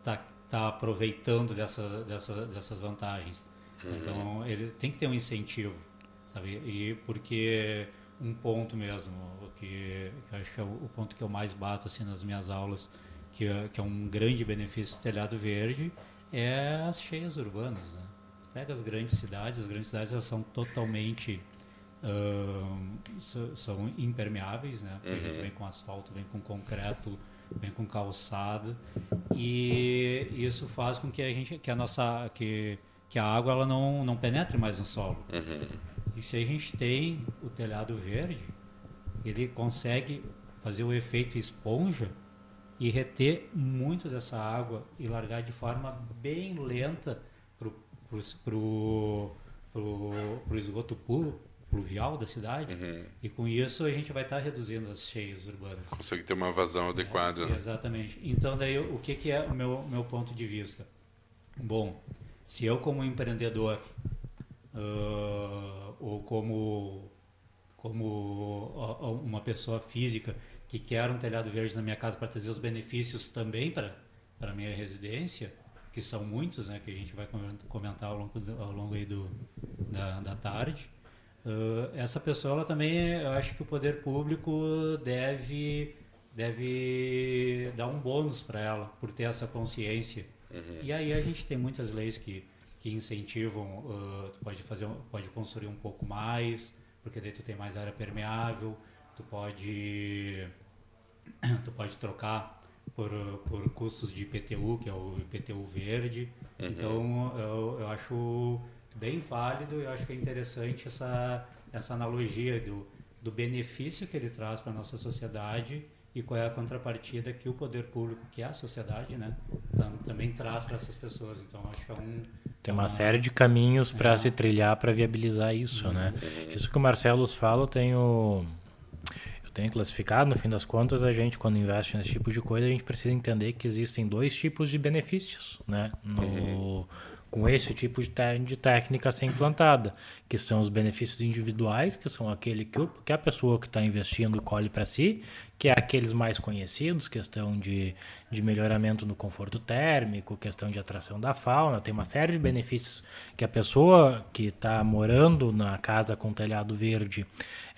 tá, tá aproveitando dessa, dessa, dessas vantagens. Uhum. Então, ele tem que ter um incentivo, sabe? E porque um ponto mesmo, que, que acho que é o, ponto que eu mais bato assim nas minhas aulas, que é, que é um grande benefício do telhado verde, é as cheias urbanas. Né? Pega as grandes cidades, as grandes cidades elas são totalmente uh, são impermeáveis, né? Porque uhum. a gente vem com asfalto, vem com concreto, vem com calçada e isso faz com que a gente, que a nossa, que que a água ela não não penetre mais no solo. Uhum. E se a gente tem o telhado verde, ele consegue fazer o efeito esponja e reter muito dessa água e largar de forma bem lenta para o esgoto puro, pluvial da cidade. Uhum. E com isso a gente vai estar tá reduzindo as cheias urbanas. Consegue ter uma vazão é, adequada. Né? Exatamente. Então daí o que, que é o meu, meu ponto de vista? Bom, se eu como empreendedor uh, ou como como uma pessoa física que quer um telhado verde na minha casa para trazer os benefícios também para para minha residência, que são muitos, né, que a gente vai comentar ao longo, ao longo aí do, da, da tarde. Uh, essa pessoa, ela também, eu acho que o poder público deve deve dar um bônus para ela por ter essa consciência. Uhum. E aí a gente tem muitas leis que que incentivam, uh, tu pode fazer, pode construir um pouco mais, porque daí tu tem mais área permeável, tu pode tu pode trocar por, por custos de IPTU, que é o IPTU verde. Uhum. Então, eu, eu acho bem válido, eu acho que é interessante essa, essa analogia do, do benefício que ele traz para a nossa sociedade e qual é a contrapartida que o poder público, que é a sociedade, né, também traz para essas pessoas. Então, acho que é um... Tem uma, uma série de caminhos para é. se trilhar para viabilizar isso, uhum. né? Isso que o Marcelo fala, eu tem classificado, no fim das contas, a gente, quando investe nesse tipo de coisa, a gente precisa entender que existem dois tipos de benefícios, né? No, uhum. Com esse tipo de, de técnica ser implantada, que são os benefícios individuais, que são aquele que, o, que a pessoa que está investindo colhe para si, que é aqueles mais conhecidos, questão de, de melhoramento no conforto térmico, questão de atração da fauna, tem uma série de benefícios que a pessoa que está morando na casa com telhado verde,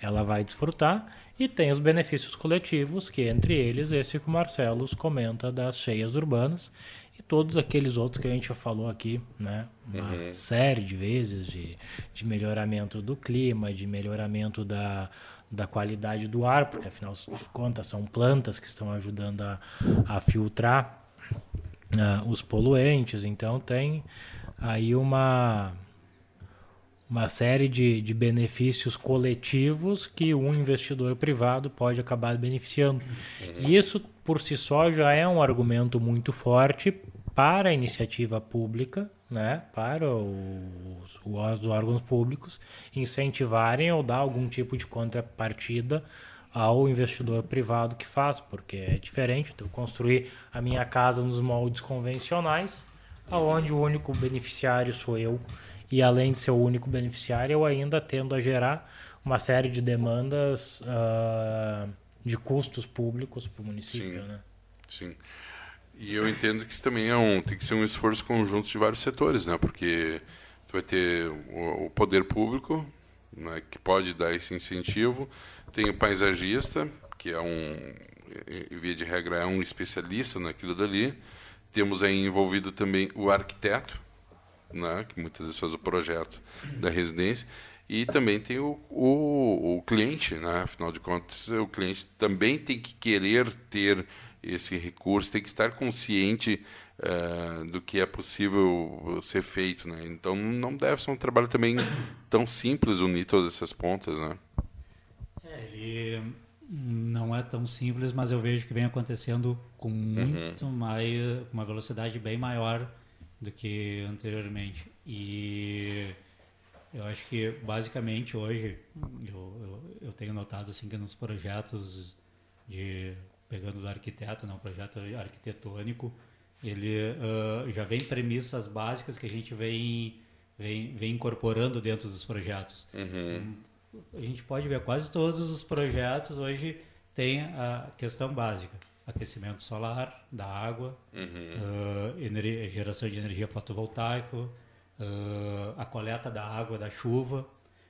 ela vai desfrutar, e tem os benefícios coletivos, que entre eles esse que o Marcelo comenta das cheias urbanas e todos aqueles outros que a gente já falou aqui, né? Uma uhum. série de vezes de, de melhoramento do clima, de melhoramento da, da qualidade do ar, porque afinal de contas são plantas que estão ajudando a, a filtrar uh, os poluentes, então tem aí uma uma série de, de benefícios coletivos que um investidor privado pode acabar beneficiando. Uhum. E isso, por si só, já é um argumento muito forte para a iniciativa pública, né, para os, os órgãos públicos incentivarem ou dar algum tipo de contrapartida ao investidor privado que faz, porque é diferente de eu construir a minha casa nos moldes convencionais, aonde o único beneficiário sou eu e além de ser o único beneficiário, eu ainda tendo a gerar uma série de demandas uh, de custos públicos para o município. Sim, né? sim. E eu entendo que isso também é um, tem que ser um esforço conjunto de vários setores, né? Porque tu vai ter o, o poder público, né, que pode dar esse incentivo, tem o paisagista, que é um, via de regra, é um especialista naquilo dali. Temos aí envolvido também o arquiteto, né, que muitas vezes faz o projeto da residência, e também tem o, o, o, cliente, né? afinal de contas, o cliente também tem que querer ter esse recurso, tem que estar consciente uh, do que é possível ser feito. Né? Então, não deve ser um trabalho também tão simples unir todas essas pontas. Né? É, ele não é tão simples, mas eu vejo que vem acontecendo com muito uhum. mais, uma velocidade bem maior do que anteriormente. E eu acho que basicamente hoje eu, eu, eu, tenho notado assim que nos projetos de pegando do arquiteto, não, projeto arquitetônico, ele uh, já vem premissas básicas que a gente vem vem, vem incorporando dentro dos projetos. Uhum. A gente pode ver quase todos os projetos hoje tem a questão básica aquecimento solar da água, uh, energia, geração de energia fotovoltaica, uh, a coleta da água da chuva.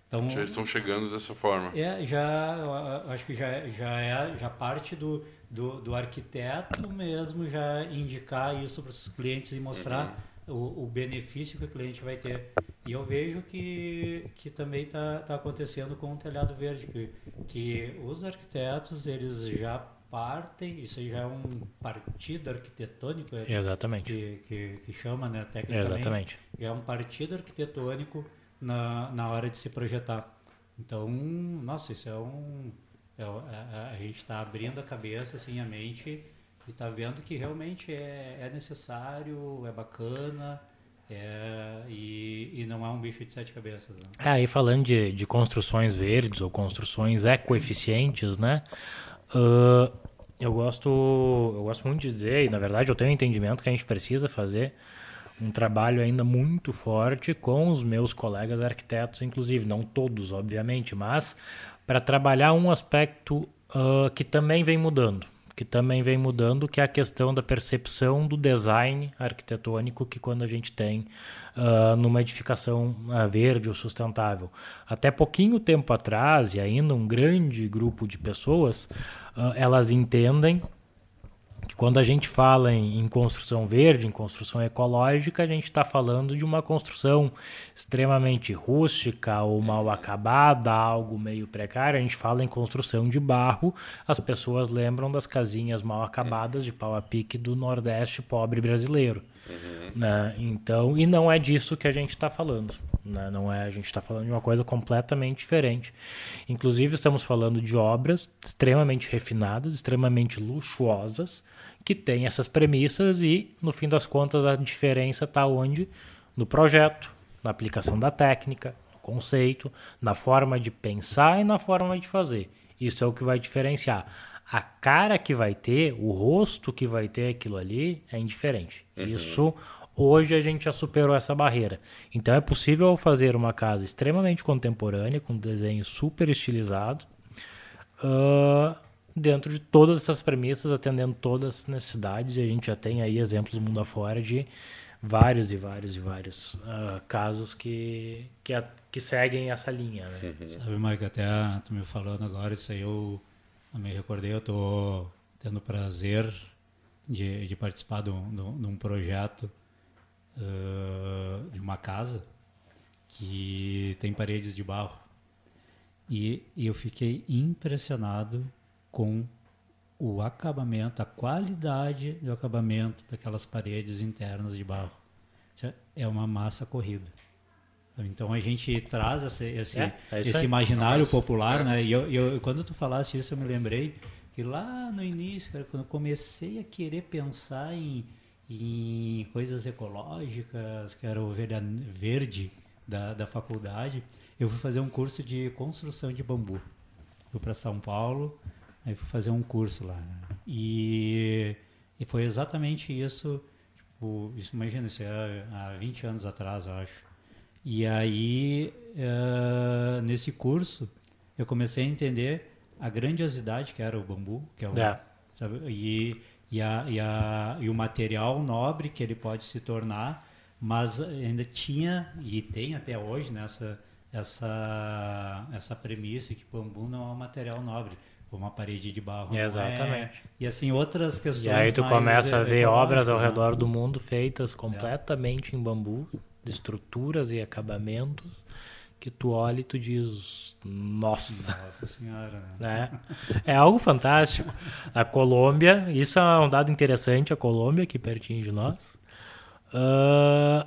Então, já estão chegando dessa forma. É, já acho que já, já é já parte do, do, do arquiteto mesmo já indicar isso para os clientes e mostrar uhum. o, o, benefício que o cliente vai ter. E eu vejo que, que também está tá acontecendo com o telhado verde, que, que os arquitetos eles já partem, isso aí já é um partido arquitetônico é Exatamente. Que, que, que chama, né, tecnicamente. Exatamente. É um partido arquitetônico na, na hora de se projetar. Então, nossa, isso é um... É, a, é, é, a gente está abrindo a cabeça, assim, a mente e está vendo que realmente é, é necessário, é bacana, é, e, e, não é um bicho de sete cabeças. Né? É, aí falando de, de construções verdes ou construções ecoeficientes, né? Uh, eu gosto, eu gosto muito de dizer, e na verdade eu tenho um entendimento que a gente precisa fazer um trabalho ainda muito forte com os meus colegas arquitetos, inclusive, não todos, obviamente, mas para trabalhar um aspecto uh, que também vem mudando, que também vem mudando, que é a questão da percepção do design arquitetônico que quando a gente tem uh, numa edificação verde ou sustentável. Até pouquinho tempo atrás, e ainda um grande grupo de pessoas, elas entendem que quando a gente fala em, em, construção verde, em construção ecológica, a gente está falando de uma construção extremamente rústica ou mal acabada, algo meio precário. A gente fala em construção de barro, as pessoas lembram das casinhas mal acabadas de pau a pique do Nordeste pobre brasileiro. Uhum. Né? Então, e não é disso que a gente está falando. Né? Não é, a gente está falando de uma coisa completamente diferente. Inclusive, estamos falando de obras extremamente refinadas, extremamente luxuosas, que têm essas premissas e, no fim das contas, a diferença está onde? No projeto, na aplicação da técnica, no conceito, na forma de pensar e na forma de fazer. Isso é o que vai diferenciar a cara que vai ter, o rosto que vai ter aquilo ali é indiferente. Uhum. Isso hoje a gente já superou essa barreira. Então é possível fazer uma casa extremamente contemporânea, com desenho super estilizado, uh, dentro de todas essas premissas, atendendo todas as necessidades. E a gente já tem aí exemplos do mundo afora de vários e vários e vários uh, casos que, que, a, que, seguem essa linha. Né? Uhum. Sabe, Mike, até tu me falando agora, isso aí eu eu me recordei, eu estou tendo o prazer de, de participar de um, de um projeto uh, de uma casa que tem paredes de barro. E, e eu fiquei impressionado com o acabamento, a qualidade do acabamento daquelas paredes internas de barro. É uma massa corrida. Então a gente traz esse, esse, é, é esse imaginário popular, né? E eu, eu, quando tu falaste isso, eu me lembrei que lá no início, cara, quando eu comecei a querer pensar em, em coisas ecológicas, que era o verde da, da faculdade, eu fui fazer um curso de construção de bambu. Fui para São Paulo, aí fui fazer um curso lá. E, e foi exatamente isso. Tipo, isso imagina, isso é há 20 anos atrás, eu acho e aí, uh, nesse curso, eu comecei a entender a grandiosidade que era o bambu, que é o, é. Sabe? E, e, a, e, a, e o material nobre que ele pode se tornar, mas ainda tinha, e tem até hoje, nessa né, essa, essa premissa que o bambu não é um material nobre uma parede de barro. É exatamente. É. E assim, outras questões. E aí tu começa a ver obras ao né? redor do mundo feitas completamente é. em bambu, estruturas e acabamentos que tu olha e tu diz, nossa. Nossa senhora. Né? É, é algo fantástico. A Colômbia, isso é um dado interessante, a Colômbia, aqui pertinho de nós, uh,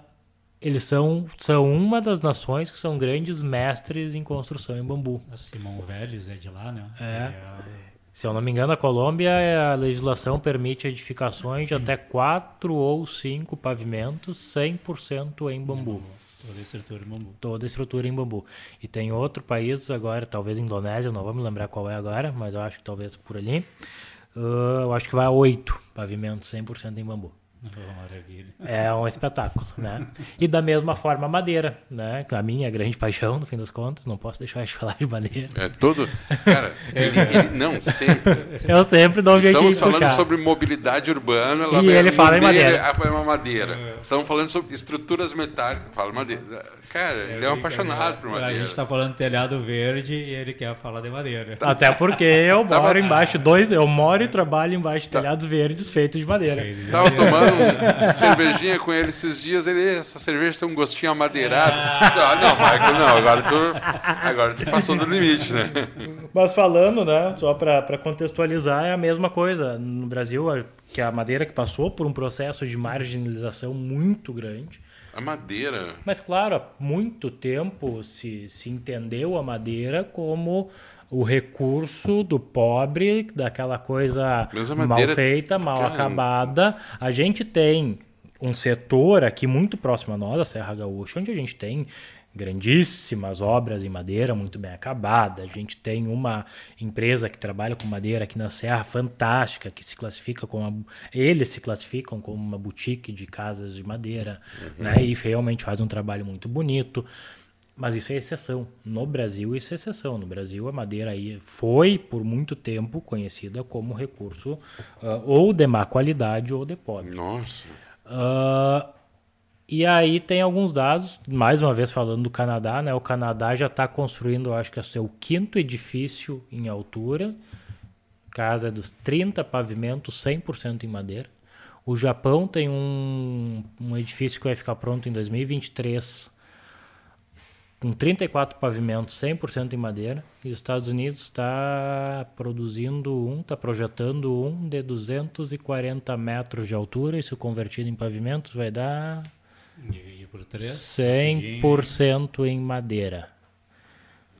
eles são, são uma das nações que são grandes mestres em construção em bambu. A Simão Vélez é de lá, né? É. é se eu não me engano, a Colômbia, a legislação permite edificações de até quatro ou cinco pavimentos 100% em bambu. Toda estrutura em bambu. Toda estrutura em bambu. E tem outro país agora, talvez Indonésia, não vou me lembrar qual é agora, mas eu acho que talvez por ali. Uh, eu acho que vai a oito pavimentos 100% em bambu. Maravilha. É um espetáculo, né? E da mesma forma a madeira, né? A minha grande paixão, no fim das contas, não posso deixar de falar de madeira. É todo. Cara, ele, ele- não, sempre. Eu sempre dou um jeitinho Estamos de falando puxar. sobre mobilidade urbana. lá E ele fala em madeira, madeira. Ah, foi uma madeira. Estamos falando sobre estruturas metálicas. Fala madeira. Cara, ele é um apaixonado por A madeira. gente tá falando telhado verde e ele quer falar de madeira. Até porque eu Tava- moro embaixo dois, eu moro e trabalho embaixo de Tá. telhados verdes feitos de madeira. Tava tomando um cervejinha com ele esses dias, ele, essa cerveja tem um gostinho amadeirado. Ah, não, Michael, não, agora tu, agora tu passou do limite, né? Mas falando, né, só para contextualizar, é a mesma coisa. No Brasil, a- que a madeira que passou por um processo de marginalização muito grande. A madeira. Mas, claro, há muito tempo se, se entendeu a madeira como o recurso do pobre, daquela coisa Mas a mal madeira- feita, mal Cara, acabada. A gente tem um setor aqui muito próximo a nós, a Serra Gaúcha, onde a gente tem grandíssimas obras em madeira muito bem acabada. A gente tem uma empresa que trabalha com madeira aqui na Serra fantástica, que se classifica como uma, eles se classificam como uma boutique de casas de madeira, né? E realmente faz um trabalho muito bonito. Mas isso é exceção. No Brasil, isso é exceção. No Brasil, a madeira aí foi, por muito tempo, conhecida como recurso ah, ou de má qualidade ou de pobre. Nossa. Ah, e aí tem alguns dados, mais uma vez falando do Canadá, né? O Canadá já está construindo, acho que é o seu quinto edifício em altura. Casa dos 30 pavimentos, 100% em madeira. O Japão tem um, um edifício que vai ficar pronto em 2023 com 34 pavimentos 100% em madeira. E os Estados Unidos está produzindo um, está projetando um de 240 metros de altura. Isso convertido em pavimentos vai dar Dividir por três. 100% em madeira.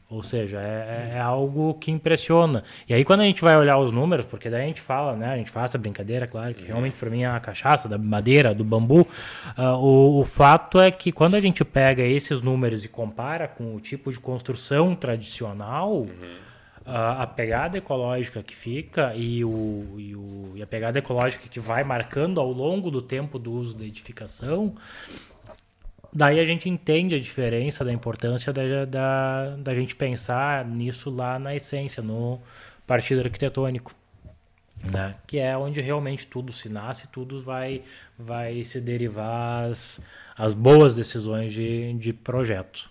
Ou seja, é, é algo que impressiona. E aí quando a gente vai olhar os números, porque daí a gente fala, né? A gente faz essa brincadeira, claro, que realmente para mim é uma cachaça da madeira, do bambu. Ah, o, o fato é que quando a gente pega esses números e compara com o tipo de construção tradicional, ah, a pegada ecológica que fica e, o, e, o- e a pegada ecológica que vai marcando ao longo do tempo do uso da edificação, daí a gente entende a diferença da importância da, da, da gente pensar nisso lá na essência, no partido arquitetônico. Né? Que é onde realmente tudo se nasce, tudo vai, vai se derivar as, as boas decisões de, de projeto.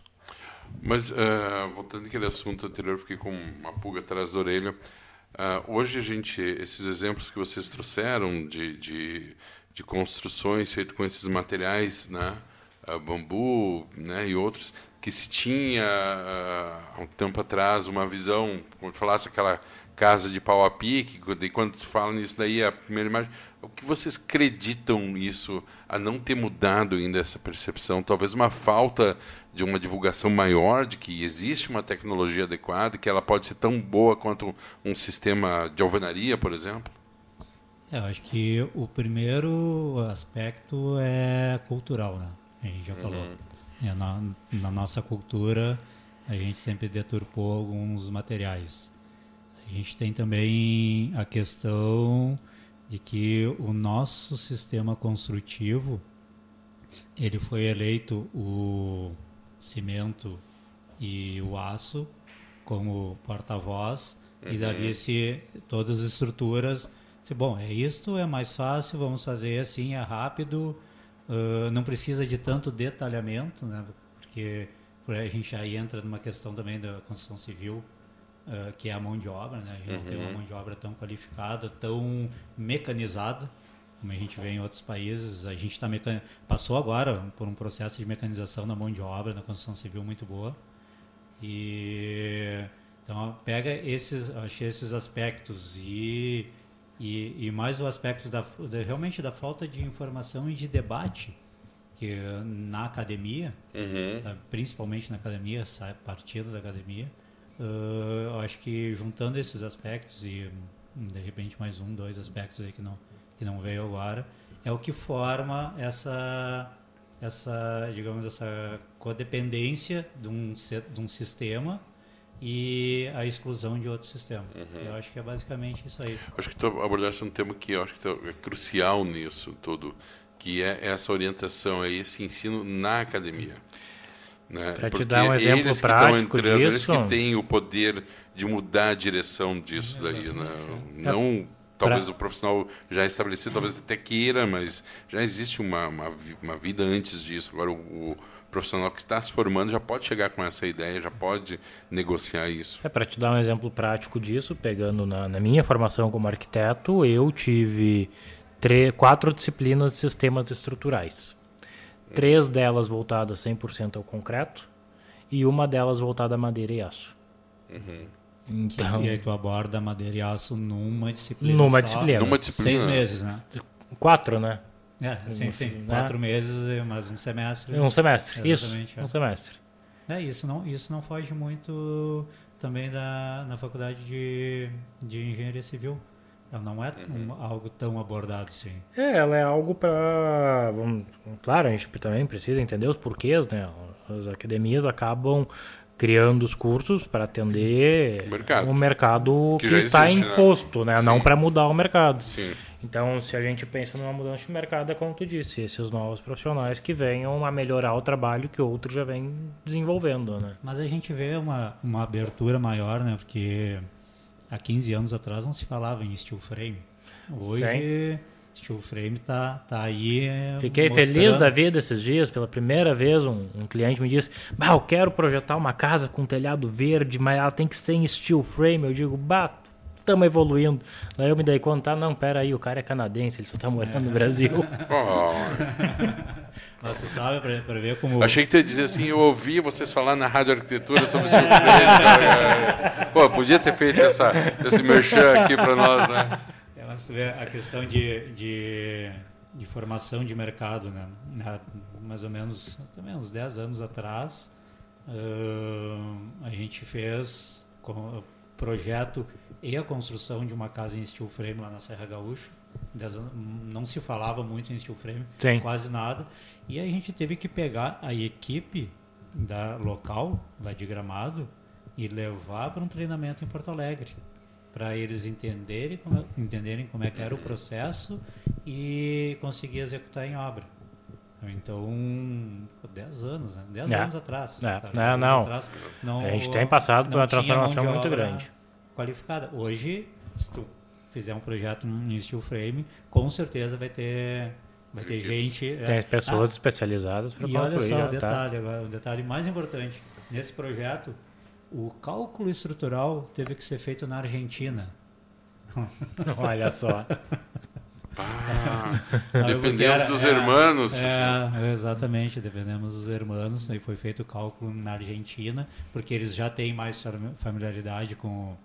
Mas, eh, voltando àquele assunto anterior, fiquei com uma pulga atrás da orelha. Ah, hoje a gente, esses exemplos que vocês trouxeram de, de, de construções feitas com esses materiais, né, ah, bambu né, e outros, que se tinha há um tempo atrás uma visão, tu falasse, aquela casa de pau a pique, e quando fala nisso daí, a primeira imagem, o que vocês acreditam isso a não ter mudado ainda essa percepção? Talvez uma falta de uma divulgação maior de que existe uma tecnologia adequada, que ela pode ser tão boa quanto um sistema de alvenaria, por exemplo? É, eu acho que o primeiro aspecto é cultural, né? A gente já falou. É, na, na nossa cultura, a gente sempre deturpou alguns materiais. A gente tem também a questão de que o nosso sistema construtivo ele foi eleito o cimento e o aço como porta-voz e dali se todas as estruturas. Se, bom é isto é mais fácil vamos fazer assim é rápido. Ah, não precisa de tanto detalhamento né? Porque por aí a gente já entra numa questão também da construção civil ah, que é a mão de obra né? A gente não tem uma mão de obra tão qualificada tão mecanizada como a gente vê em outros países, a gente mecan... passou agora por um processo de mecanização na mão de obra, na construção civil muito boa. E então pega esses, acho esses aspectos e, e, e mais o aspecto da, da- realmente da falta de informação e de debate que na academia, tá? principalmente na academia, sai partido da academia, ah, eu acho que juntando esses aspectos e de repente mais um, dois aspectos aí que não que não veio agora, é o que forma essa essa digamos essa codependência de um de um sistema e a exclusão de outro sistema. Eu acho que é basicamente isso aí. Acho que tu abordaste um tema que eu acho que tu- é crucial nisso tudo, que é essa orientação, é esse ensino na academia. Né? Pra te dar um exemplo eles prático estão entrando, eles disso- que têm o poder de mudar a direção disso daí. Né? Não, talvez o profissional já estabelecido, talvez até queira, mas já existe uma, uma, uma vida antes disso. Agora, o, o profissional que está se formando já pode chegar com essa ideia, já pode negociar isso. É, para te dar um exemplo prático disso, pegando na, na minha formação como arquiteto, eu tive tre- quatro disciplinas de sistemas estruturais. Três delas voltadas 100% ao concreto e uma delas voltada a madeira e aço. Então, E aí tu aborda madeira e aço numa disciplina Numa só. disciplina. Numa disciplina. Seis meses, né? quatro, né? É, sim, sim. Né? Quatro meses, mais um semestre. Um semestre, isso, Exatamente, é. um semestre. É, isso não, isso não foge muito também da, na faculdade de, de engenharia civil. Ela não é um- algo tão abordado assim. É, ela é algo para. Claro, a gente também precisa entender os porquês, né? As academias acabam criando os cursos para atender O mercado. o mercado Que que, está existe, né? imposto, né? Não Sim. para mudar o mercado. Sim. Então, se a gente pensa numa mudança de mercado, é como tu disse, esses novos profissionais que venham a melhorar o trabalho que outros já vêm desenvolvendo, né? Mas a gente vê uma, uma abertura maior, né? Porque há 15 anos atrás não se falava em steel frame. Hoje, steel frame tá, tá aí. é, Fiquei mostrando- feliz da vida esses dias. Pela primeira vez, um, um cliente me disse: Bah, eu quero projetar uma casa com telhado verde, mas ela tem que ser em steel frame. Eu digo: Bah, estamos evoluindo. Daí eu me dei conta: ah, não, pera aí, o cara é canadense, ele só tá morando no Brasil. Oh, Você sabe, pra, pra ver como. achei que tu ia dizer assim, eu ouvi vocês falar na Rádio Arquitetura sobre o Steel Frame. cara. Pô, podia ter feito essa, esse merchan aqui para nós, né? Mas vê a questão de, de, de formação de mercado, né? Na- mais ou menos também uns 10 anos atrás, ahn, a gente fez com- o projeto e a construção de uma casa em steel frame lá na Serra Gaúcha. 10 anos- não se falava muito em steel frame, Sim. quase nada. E a gente teve que pegar a equipe da local, lá de Gramado, e levar para um treinamento em Porto Alegre, para eles entenderem como, entenderem como é que era o processo e conseguir executar em obra. Então, 10 anos, né? 10 É. anos atrás. É. Não, 10 anos não. atrás, não- A gente tem passado por uma transformação muito grande. Qualificada. Hoje, se tu fizer um projeto em steel frame, com certeza vai ter, vai ter gente. é, Tem pessoas ah, especializadas para e olha construir. só o tá? detalhe agora, o detalhe mais importante. Nesse projeto, o cálculo estrutural teve que ser feito na Argentina. Olha só. Ah, dependemos era- dos é, irmãos. É, exatamente, dependemos dos irmãos. Aí foi feito o cálculo na Argentina, porque eles já têm mais fami- familiaridade com,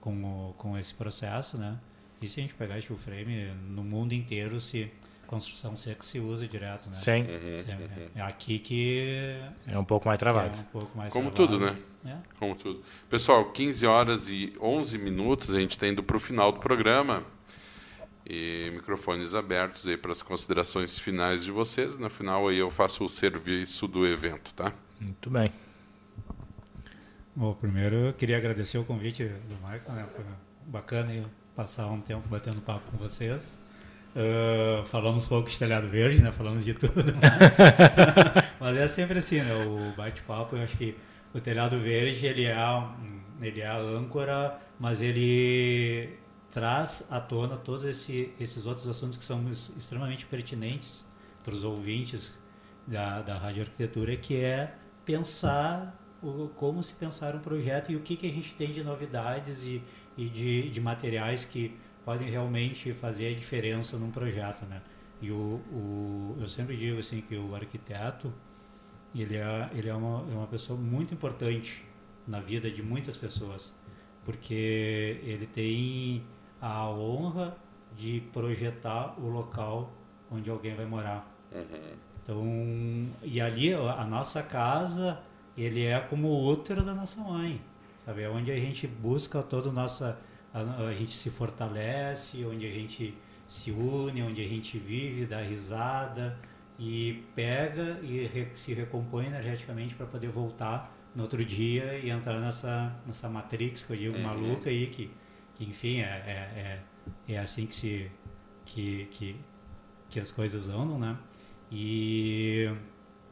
com, com esse processo, né? E se a gente pegar steel frame, no mundo inteiro, se construção seca se usa direto, né? Sim, É, é aqui que, é um pouco mais que é travado. um pouco mais Como travado. tudo, né? É. Como tudo. Pessoal, 15 horas e 11 minutos, a gente está indo para o final do programa. E microfones abertos aí para as considerações finais de vocês. No final aí eu faço o serviço do evento, tá? Muito bem. Bom, primeiro eu queria agradecer o convite do Michael, né? Foi bacana passar um tempo batendo papo com vocês. Ah, falamos um pouco de telhado verde, né? Falamos de tudo. Mas, mas é sempre assim, né? O bate-papo, eu acho que o telhado verde, ele é, ele é a âncora, mas ele traz à tona todos esse, esses outros assuntos que são extremamente pertinentes para os ouvintes da, da Rádio Arquitetura, que é pensar o, como se pensar um projeto e o que, que a gente tem de novidades e, e de, de materiais que podem realmente fazer a diferença num projeto, né? E o, o, eu sempre digo assim que o arquiteto ele é, ele é, uma, é uma pessoa muito importante na vida de muitas pessoas, porque ele tem a honra de projetar o local onde alguém vai morar. Então, e ali a nossa casa, ele é como o útero da nossa mãe, sabe? É onde a gente busca toda a nossa, a, a gente se fortalece, onde a gente se une, onde a gente vive, dá risada e pega e re- se recompõe energeticamente para poder voltar no outro dia e entrar nessa nessa matrix que eu digo maluca aí que, que enfim é, é, é, é assim que se que, que, que as coisas andam, né? E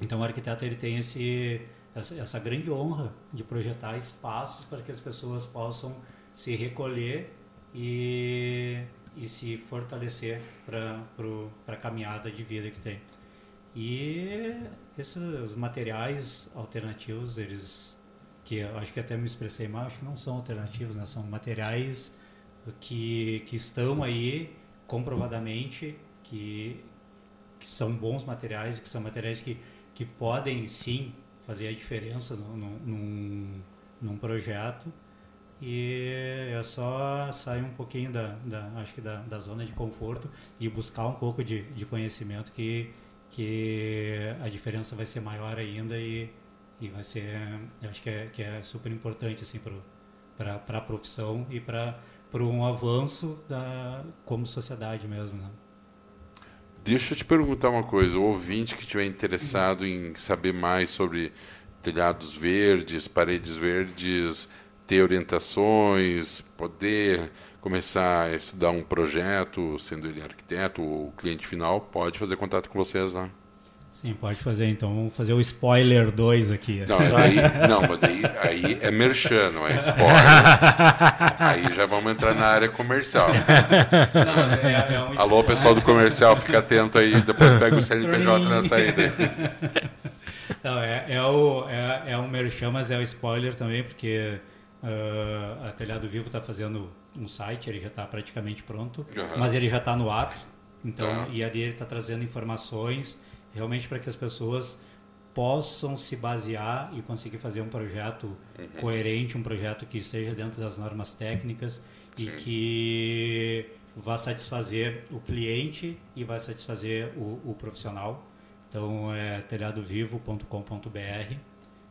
então o arquiteto ele tem esse essa, essa grande honra de projetar espaços para que as pessoas possam se recolher e, e se fortalecer para a caminhada de vida que tem. E esses materiais alternativos, eles que acho que até me expressei mal, acho que não são alternativos, né? são materiais que, que estão aí comprovadamente que, que são bons materiais, que são materiais que, que podem sim fazer a diferença num, num, num projeto e é só sair um pouquinho da, da acho que da, da, zona de conforto e buscar um pouco de, de conhecimento que que a diferença vai ser maior ainda e, e vai ser eu acho que é, que é super importante assim para a profissão e para um avanço da como sociedade mesmo né? Deixa eu te perguntar uma coisa. O ouvinte que estiver interessado em saber mais sobre telhados verdes, paredes verdes, ter orientações, poder começar a estudar um projeto, sendo ele arquiteto ou cliente final, pode fazer contato com vocês lá. Sim, pode fazer. Então, vamos fazer o spoiler 2 aqui. Não, daí, não mas daí, aí é merchan, não é spoiler. aí já vamos entrar na área comercial. Não, é, é um Alô, pessoal do comercial, fica atento aí, depois pega o CNPJ na saída. Não, é, é, o, é, é um merchan, mas é o spoiler também, porque uh, a Telhado Vivo está fazendo um site, ele já está praticamente pronto, uhum. mas ele já está no ar. Então, uhum. e ali ele está trazendo informações realmente para que as pessoas possam se basear e conseguir fazer um projeto uhum. coerente, um projeto que esteja dentro das normas técnicas Sim. e que vá satisfazer o cliente e vai satisfazer o, o profissional. Então é telhadovivo.com.br.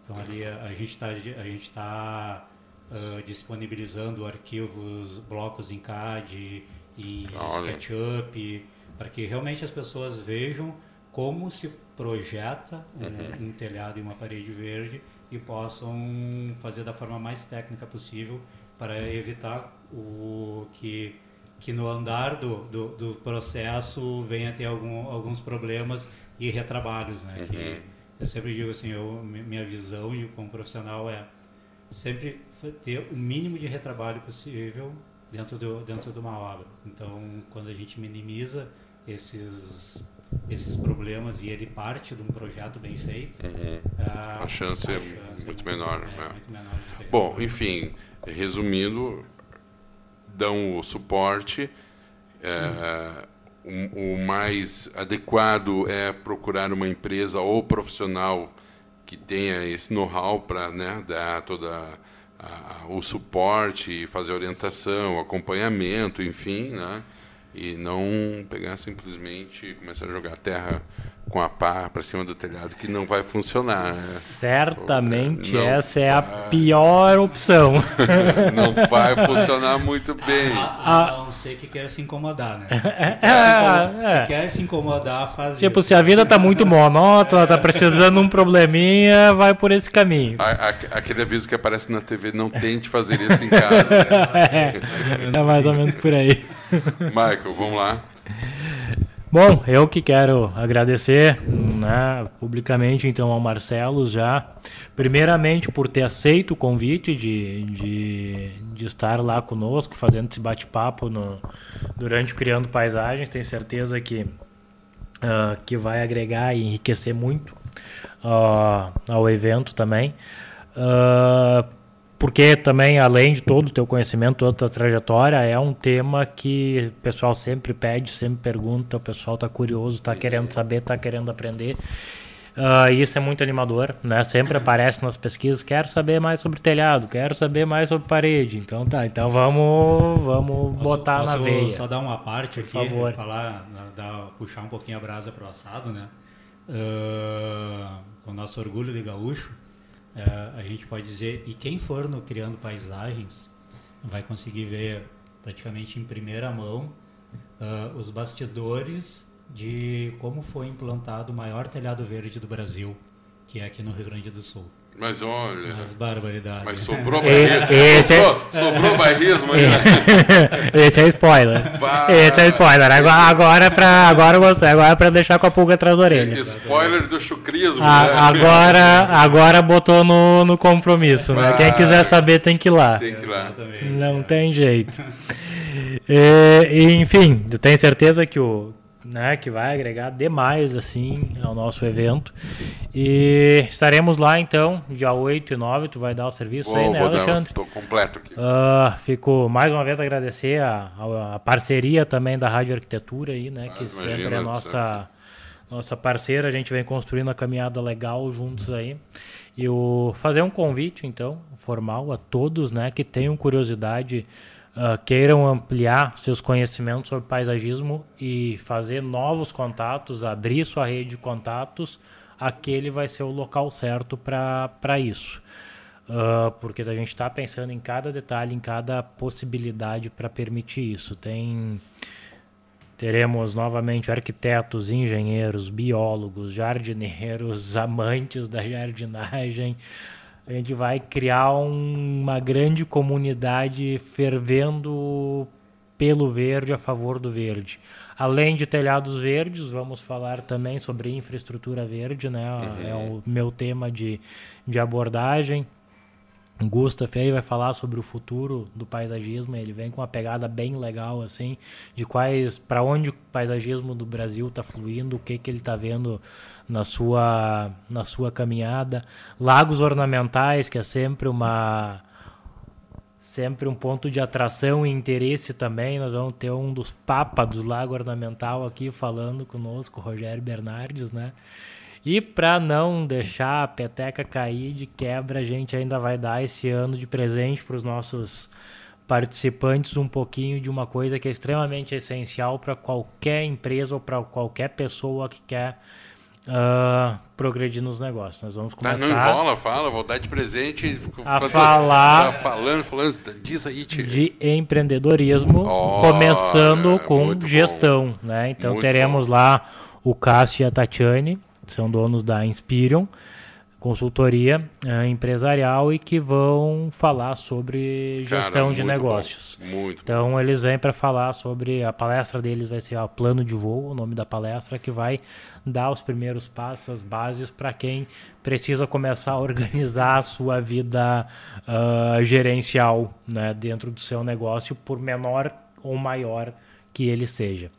Então ali a, a gente está a gente está uh, disponibilizando arquivos, blocos em CAD e SketchUp para que realmente as pessoas vejam como se projeta um, uhum. um, telhado e uma parede verde e possam fazer da forma mais técnica possível para evitar o que que no andar do, do, do processo venha ter algum, alguns problemas e retrabalhos, né? Uhum. Que eu sempre digo assim, eu, minha visão como profissional é sempre ter o mínimo de retrabalho possível dentro do dentro de uma obra. Então, quando a gente minimiza esses esses problemas e ele parte de um projeto bem feito, uhum. a, a, chance a, é chance muito, é menor, é, né? muito menor. Bom, enfim, resumindo, dão o suporte. É, uhum. o, o, mais adequado é procurar uma empresa ou profissional que tenha esse know-how para né, dar toda a, o suporte, fazer orientação, acompanhamento, enfim, né? e não pegar simplesmente e começar a jogar terra com a pá para cima do telhado que não vai funcionar. Né? Certamente essa é a pior opção. não vai funcionar muito bem. A, a não ser que queira se incomodar, né? Se quer, se, é, se, quer se incomodar, faz Tipo, isso. se a vida tá muito monótona, tá precisando de um probleminha, vai por esse caminho. A, aquele aviso que aparece na TV, não tente fazer isso em casa. Né? É, é mais ou menos por aí. Michael, vamos lá. Bom, eu que quero agradecer né, publicamente então ao Marcelo já, primeiramente por ter aceito o convite de, de, de estar lá conosco, fazendo esse bate-papo durante Criando Paisagens. Tenho certeza que, uh, que vai agregar e enriquecer muito uh, ao evento também. Uh, porque também, além de todo o teu conhecimento, toda a tua trajetória, é um tema que o pessoal sempre pede, sempre pergunta, o pessoal está curioso, está querendo saber, está querendo aprender. Uh, isso é muito animador, né? Sempre aparece nas pesquisas, quero saber mais sobre telhado, quero saber mais sobre parede. Então tá, então vamos, vamos posso, botar posso na veia. Só dar uma parte aqui, Por favor. falar, dar, puxar um pouquinho a brasa para o assado, né? Uh, o nosso orgulho de gaúcho, a gente pode dizer, e quem for no Criando Paisagens vai conseguir ver praticamente em primeira mão uh, os bastidores de como foi implantado o maior telhado verde do Brasil, que é aqui no Rio Grande do Sul. Mas olha. As barbaridades. Mas sobrou E- barrismo. esse é- Sobrou, sobrou barrismo aí, né? Esse é spoiler. Vai. Esse é spoiler. Agora, agora, é pra, agora eu gostei. Agora é pra deixar com a pulga atrás da orelha. Spoiler do chucrismo, A- né? agora, agora botou no, no compromisso, né? Quem Vai. quiser saber tem que ir lá. Tem que ir lá. Não tem jeito. É, enfim, eu tenho certeza que o né, que vai agregar demais assim ao nosso evento. E estaremos lá então, dia 8 e 9, tu vai dar o serviço aí, Vou, né, vou Alexandre? estou completo aqui. Ah, fico mais uma vez agradecer a, a- a parceria também da Rádio Arquitetura aí, né? que imagina, sempre é nossa, nossa parceira, a gente vem construindo a caminhada legal juntos aí. E o, fazer um convite, então, formal a todos né, que tenham curiosidade, ah, queiram ampliar seus conhecimentos sobre paisagismo e fazer novos contatos, abrir sua rede de contatos, aquele vai ser o local certo para isso. Ah, porque a gente está pensando em cada detalhe, em cada possibilidade para permitir isso. Tem teremos novamente arquitetos, engenheiros, biólogos, jardineiros, amantes da jardinagem. A gente vai criar um- uma grande comunidade fervendo pelo verde a favor do verde. Além de telhados verdes, vamos falar também sobre infraestrutura verde, né? É o meu tema de, de abordagem. O Gustav aí vai falar sobre o futuro do paisagismo. Ele vem com uma pegada bem legal assim, de quais, para onde o paisagismo do Brasil está fluindo, o que que ele está vendo na sua na sua caminhada. Lagos ornamentais, que é sempre uma sempre um ponto de atração e interesse também. Nós vamos ter um dos papas dos Lago Ornamental aqui falando conosco, Rogério Bernardes, né? E para não deixar a peteca cair de quebra, a gente ainda vai dar esse ano de presente para os nossos participantes um pouquinho de uma coisa que é extremamente essencial para qualquer empresa ou para qualquer pessoa que quer ah, progredir nos negócios. Nós vamos Tá, começar não enrola, fala, vou dar de presente. A falando- falar- Tá falando, falando. Diz aí, tio. de empreendedorismo, Olha, começando com bom. gestão, né? Então Muito teremos bom. lá o Cássio e a Tatiane, são donos da Inspirion, consultoria eh, empresarial e que vão falar sobre Cara, gestão de muito bom, negócios. Muito bom. Então eles vêm para falar sobre a palestra deles vai ser a plano de voo, o nome da palestra que vai dar os primeiros passos, as bases para quem precisa começar a organizar a sua vida ah, gerencial, né, dentro do seu negócio, por menor ou maior que ele seja.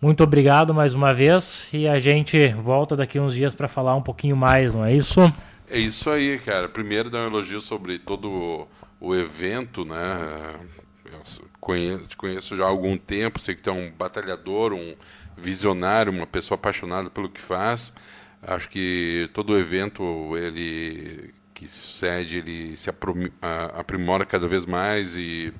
Muito obrigado mais uma vez e a gente volta daqui uns dias para falar um pouquinho mais, não é isso? É isso aí, cara. Primeiro, dar um elogio sobre todo o, evento, né? Eu conheço, te conheço já há algum tempo, sei que tu é um batalhador, um visionário, uma pessoa apaixonada pelo que faz. Acho que todo o evento, ele que sucede, ele se aprimora cada vez mais e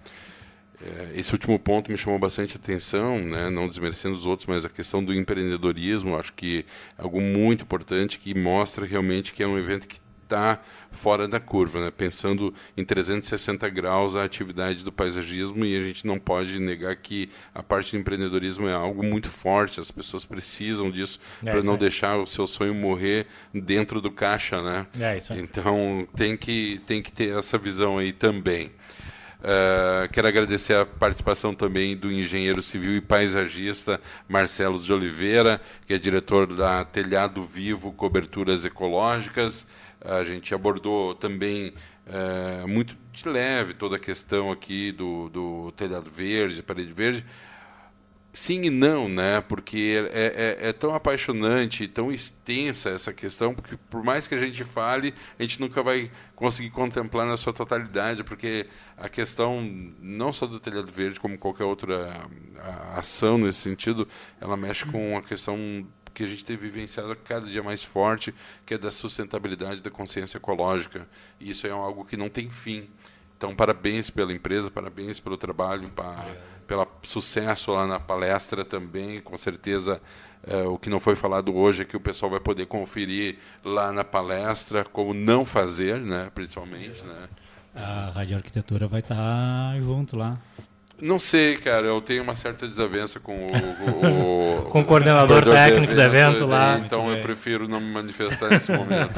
esse último ponto me chamou bastante atenção, né? não desmerecendo os outros, mas a questão do empreendedorismo, acho que é algo muito importante que mostra realmente que é um evento que está fora da curva, né? pensando em 360 graus a atividade do paisagismo e a gente não pode negar que a parte do empreendedorismo é algo muito forte, as pessoas precisam disso É para não aí. deixar o seu sonho morrer dentro do caixa, né? É. Então tem que, tem que ter essa visão aí também. Uh, quero agradecer a participação também do engenheiro civil e paisagista Marcelo de Oliveira, que é diretor da Telhado Vivo Coberturas Ecológicas. A gente abordou também uh, muito de leve toda a questão aqui do, do telhado verde, parede verde. Sim e não, né? Porque é, é, é, tão apaixonante, tão extensa essa questão, porque por mais que a gente fale, a gente nunca vai conseguir contemplar na sua totalidade, porque a questão não só do telhado verde, como qualquer outra ação nesse sentido, ela mexe com a questão que a gente tem vivenciado cada dia mais forte, que é da sustentabilidade da consciência ecológica. E isso é algo que não tem fim. Então, parabéns pela empresa, parabéns pelo trabalho, para, pelo sucesso lá na palestra também. Com certeza, é, o que não foi falado hoje é que o pessoal vai poder conferir lá na palestra como não fazer, né, principalmente. Né? A Rádio Arquitetura vai estar junto lá. Não sei, cara. Eu tenho uma certa desavença com o. o, o com o coordenador técnico do evento, do evento lá. Então eu prefiro não me manifestar nesse momento.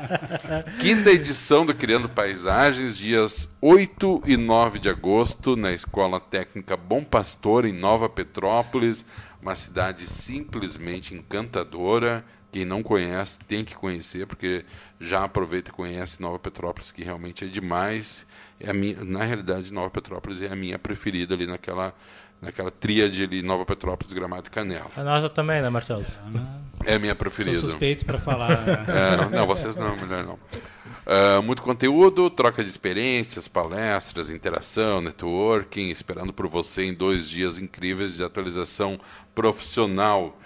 Quinta edição do Criando Paisagens, dias 8 e 9 de agosto, na Escola Técnica Bom Pastor, em Nova Petrópolis. Uma cidade simplesmente encantadora. Quem não conhece tem que conhecer, porque já aproveita e conhece Nova Petrópolis, que realmente é demais. É a minha, na realidade, Nova Petrópolis é a minha preferida ali naquela, naquela tríade ali, Nova Petrópolis, Gramado e Canela. A nossa também, né, Marcelo? É a minha preferida. Sou suspeito para falar. Né? É, não, vocês não, melhor não. Uh, muito conteúdo, troca de experiências, palestras, interação, networking, esperando por você em dois dias incríveis de atualização profissional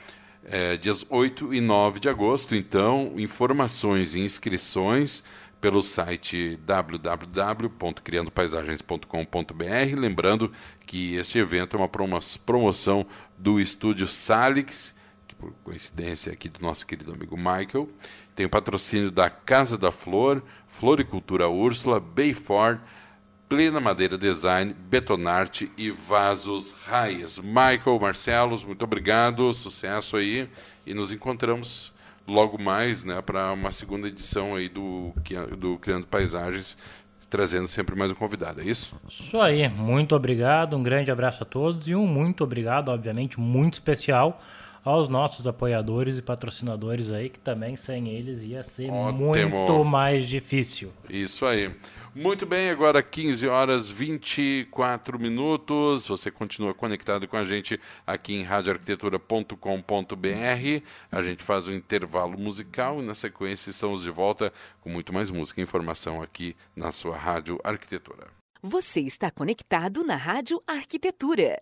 é, dias 8 e 9 de agosto. Então, informações e inscrições pelo site www.criandopaisagens.com.br. Lembrando que este evento é uma promoção do estúdio Salix, que por coincidência é aqui do nosso querido amigo Michael. Tem o patrocínio da Casa da Flor, Floricultura Úrsula, Bayford, Plena Madeira Design, Betonarte e Vasos Raiz. Michael, Marcelos, muito obrigado, sucesso aí e nos encontramos logo mais, né, para uma segunda edição aí do do Criando Paisagens, trazendo sempre mais um convidado, é isso? Isso aí, muito obrigado, um grande abraço a todos e um muito obrigado, obviamente, muito especial aos nossos apoiadores e patrocinadores aí, que também sem eles ia ser Ótimo. muito mais difícil. Isso aí. Muito bem, agora 15 horas 24 minutos. Você continua conectado com a gente aqui em radioarquitetura.com.br. A gente faz um intervalo musical e na sequência estamos de volta com muito mais música e informação aqui na sua Rádio Arquitetura. Você está conectado na Rádio Arquitetura.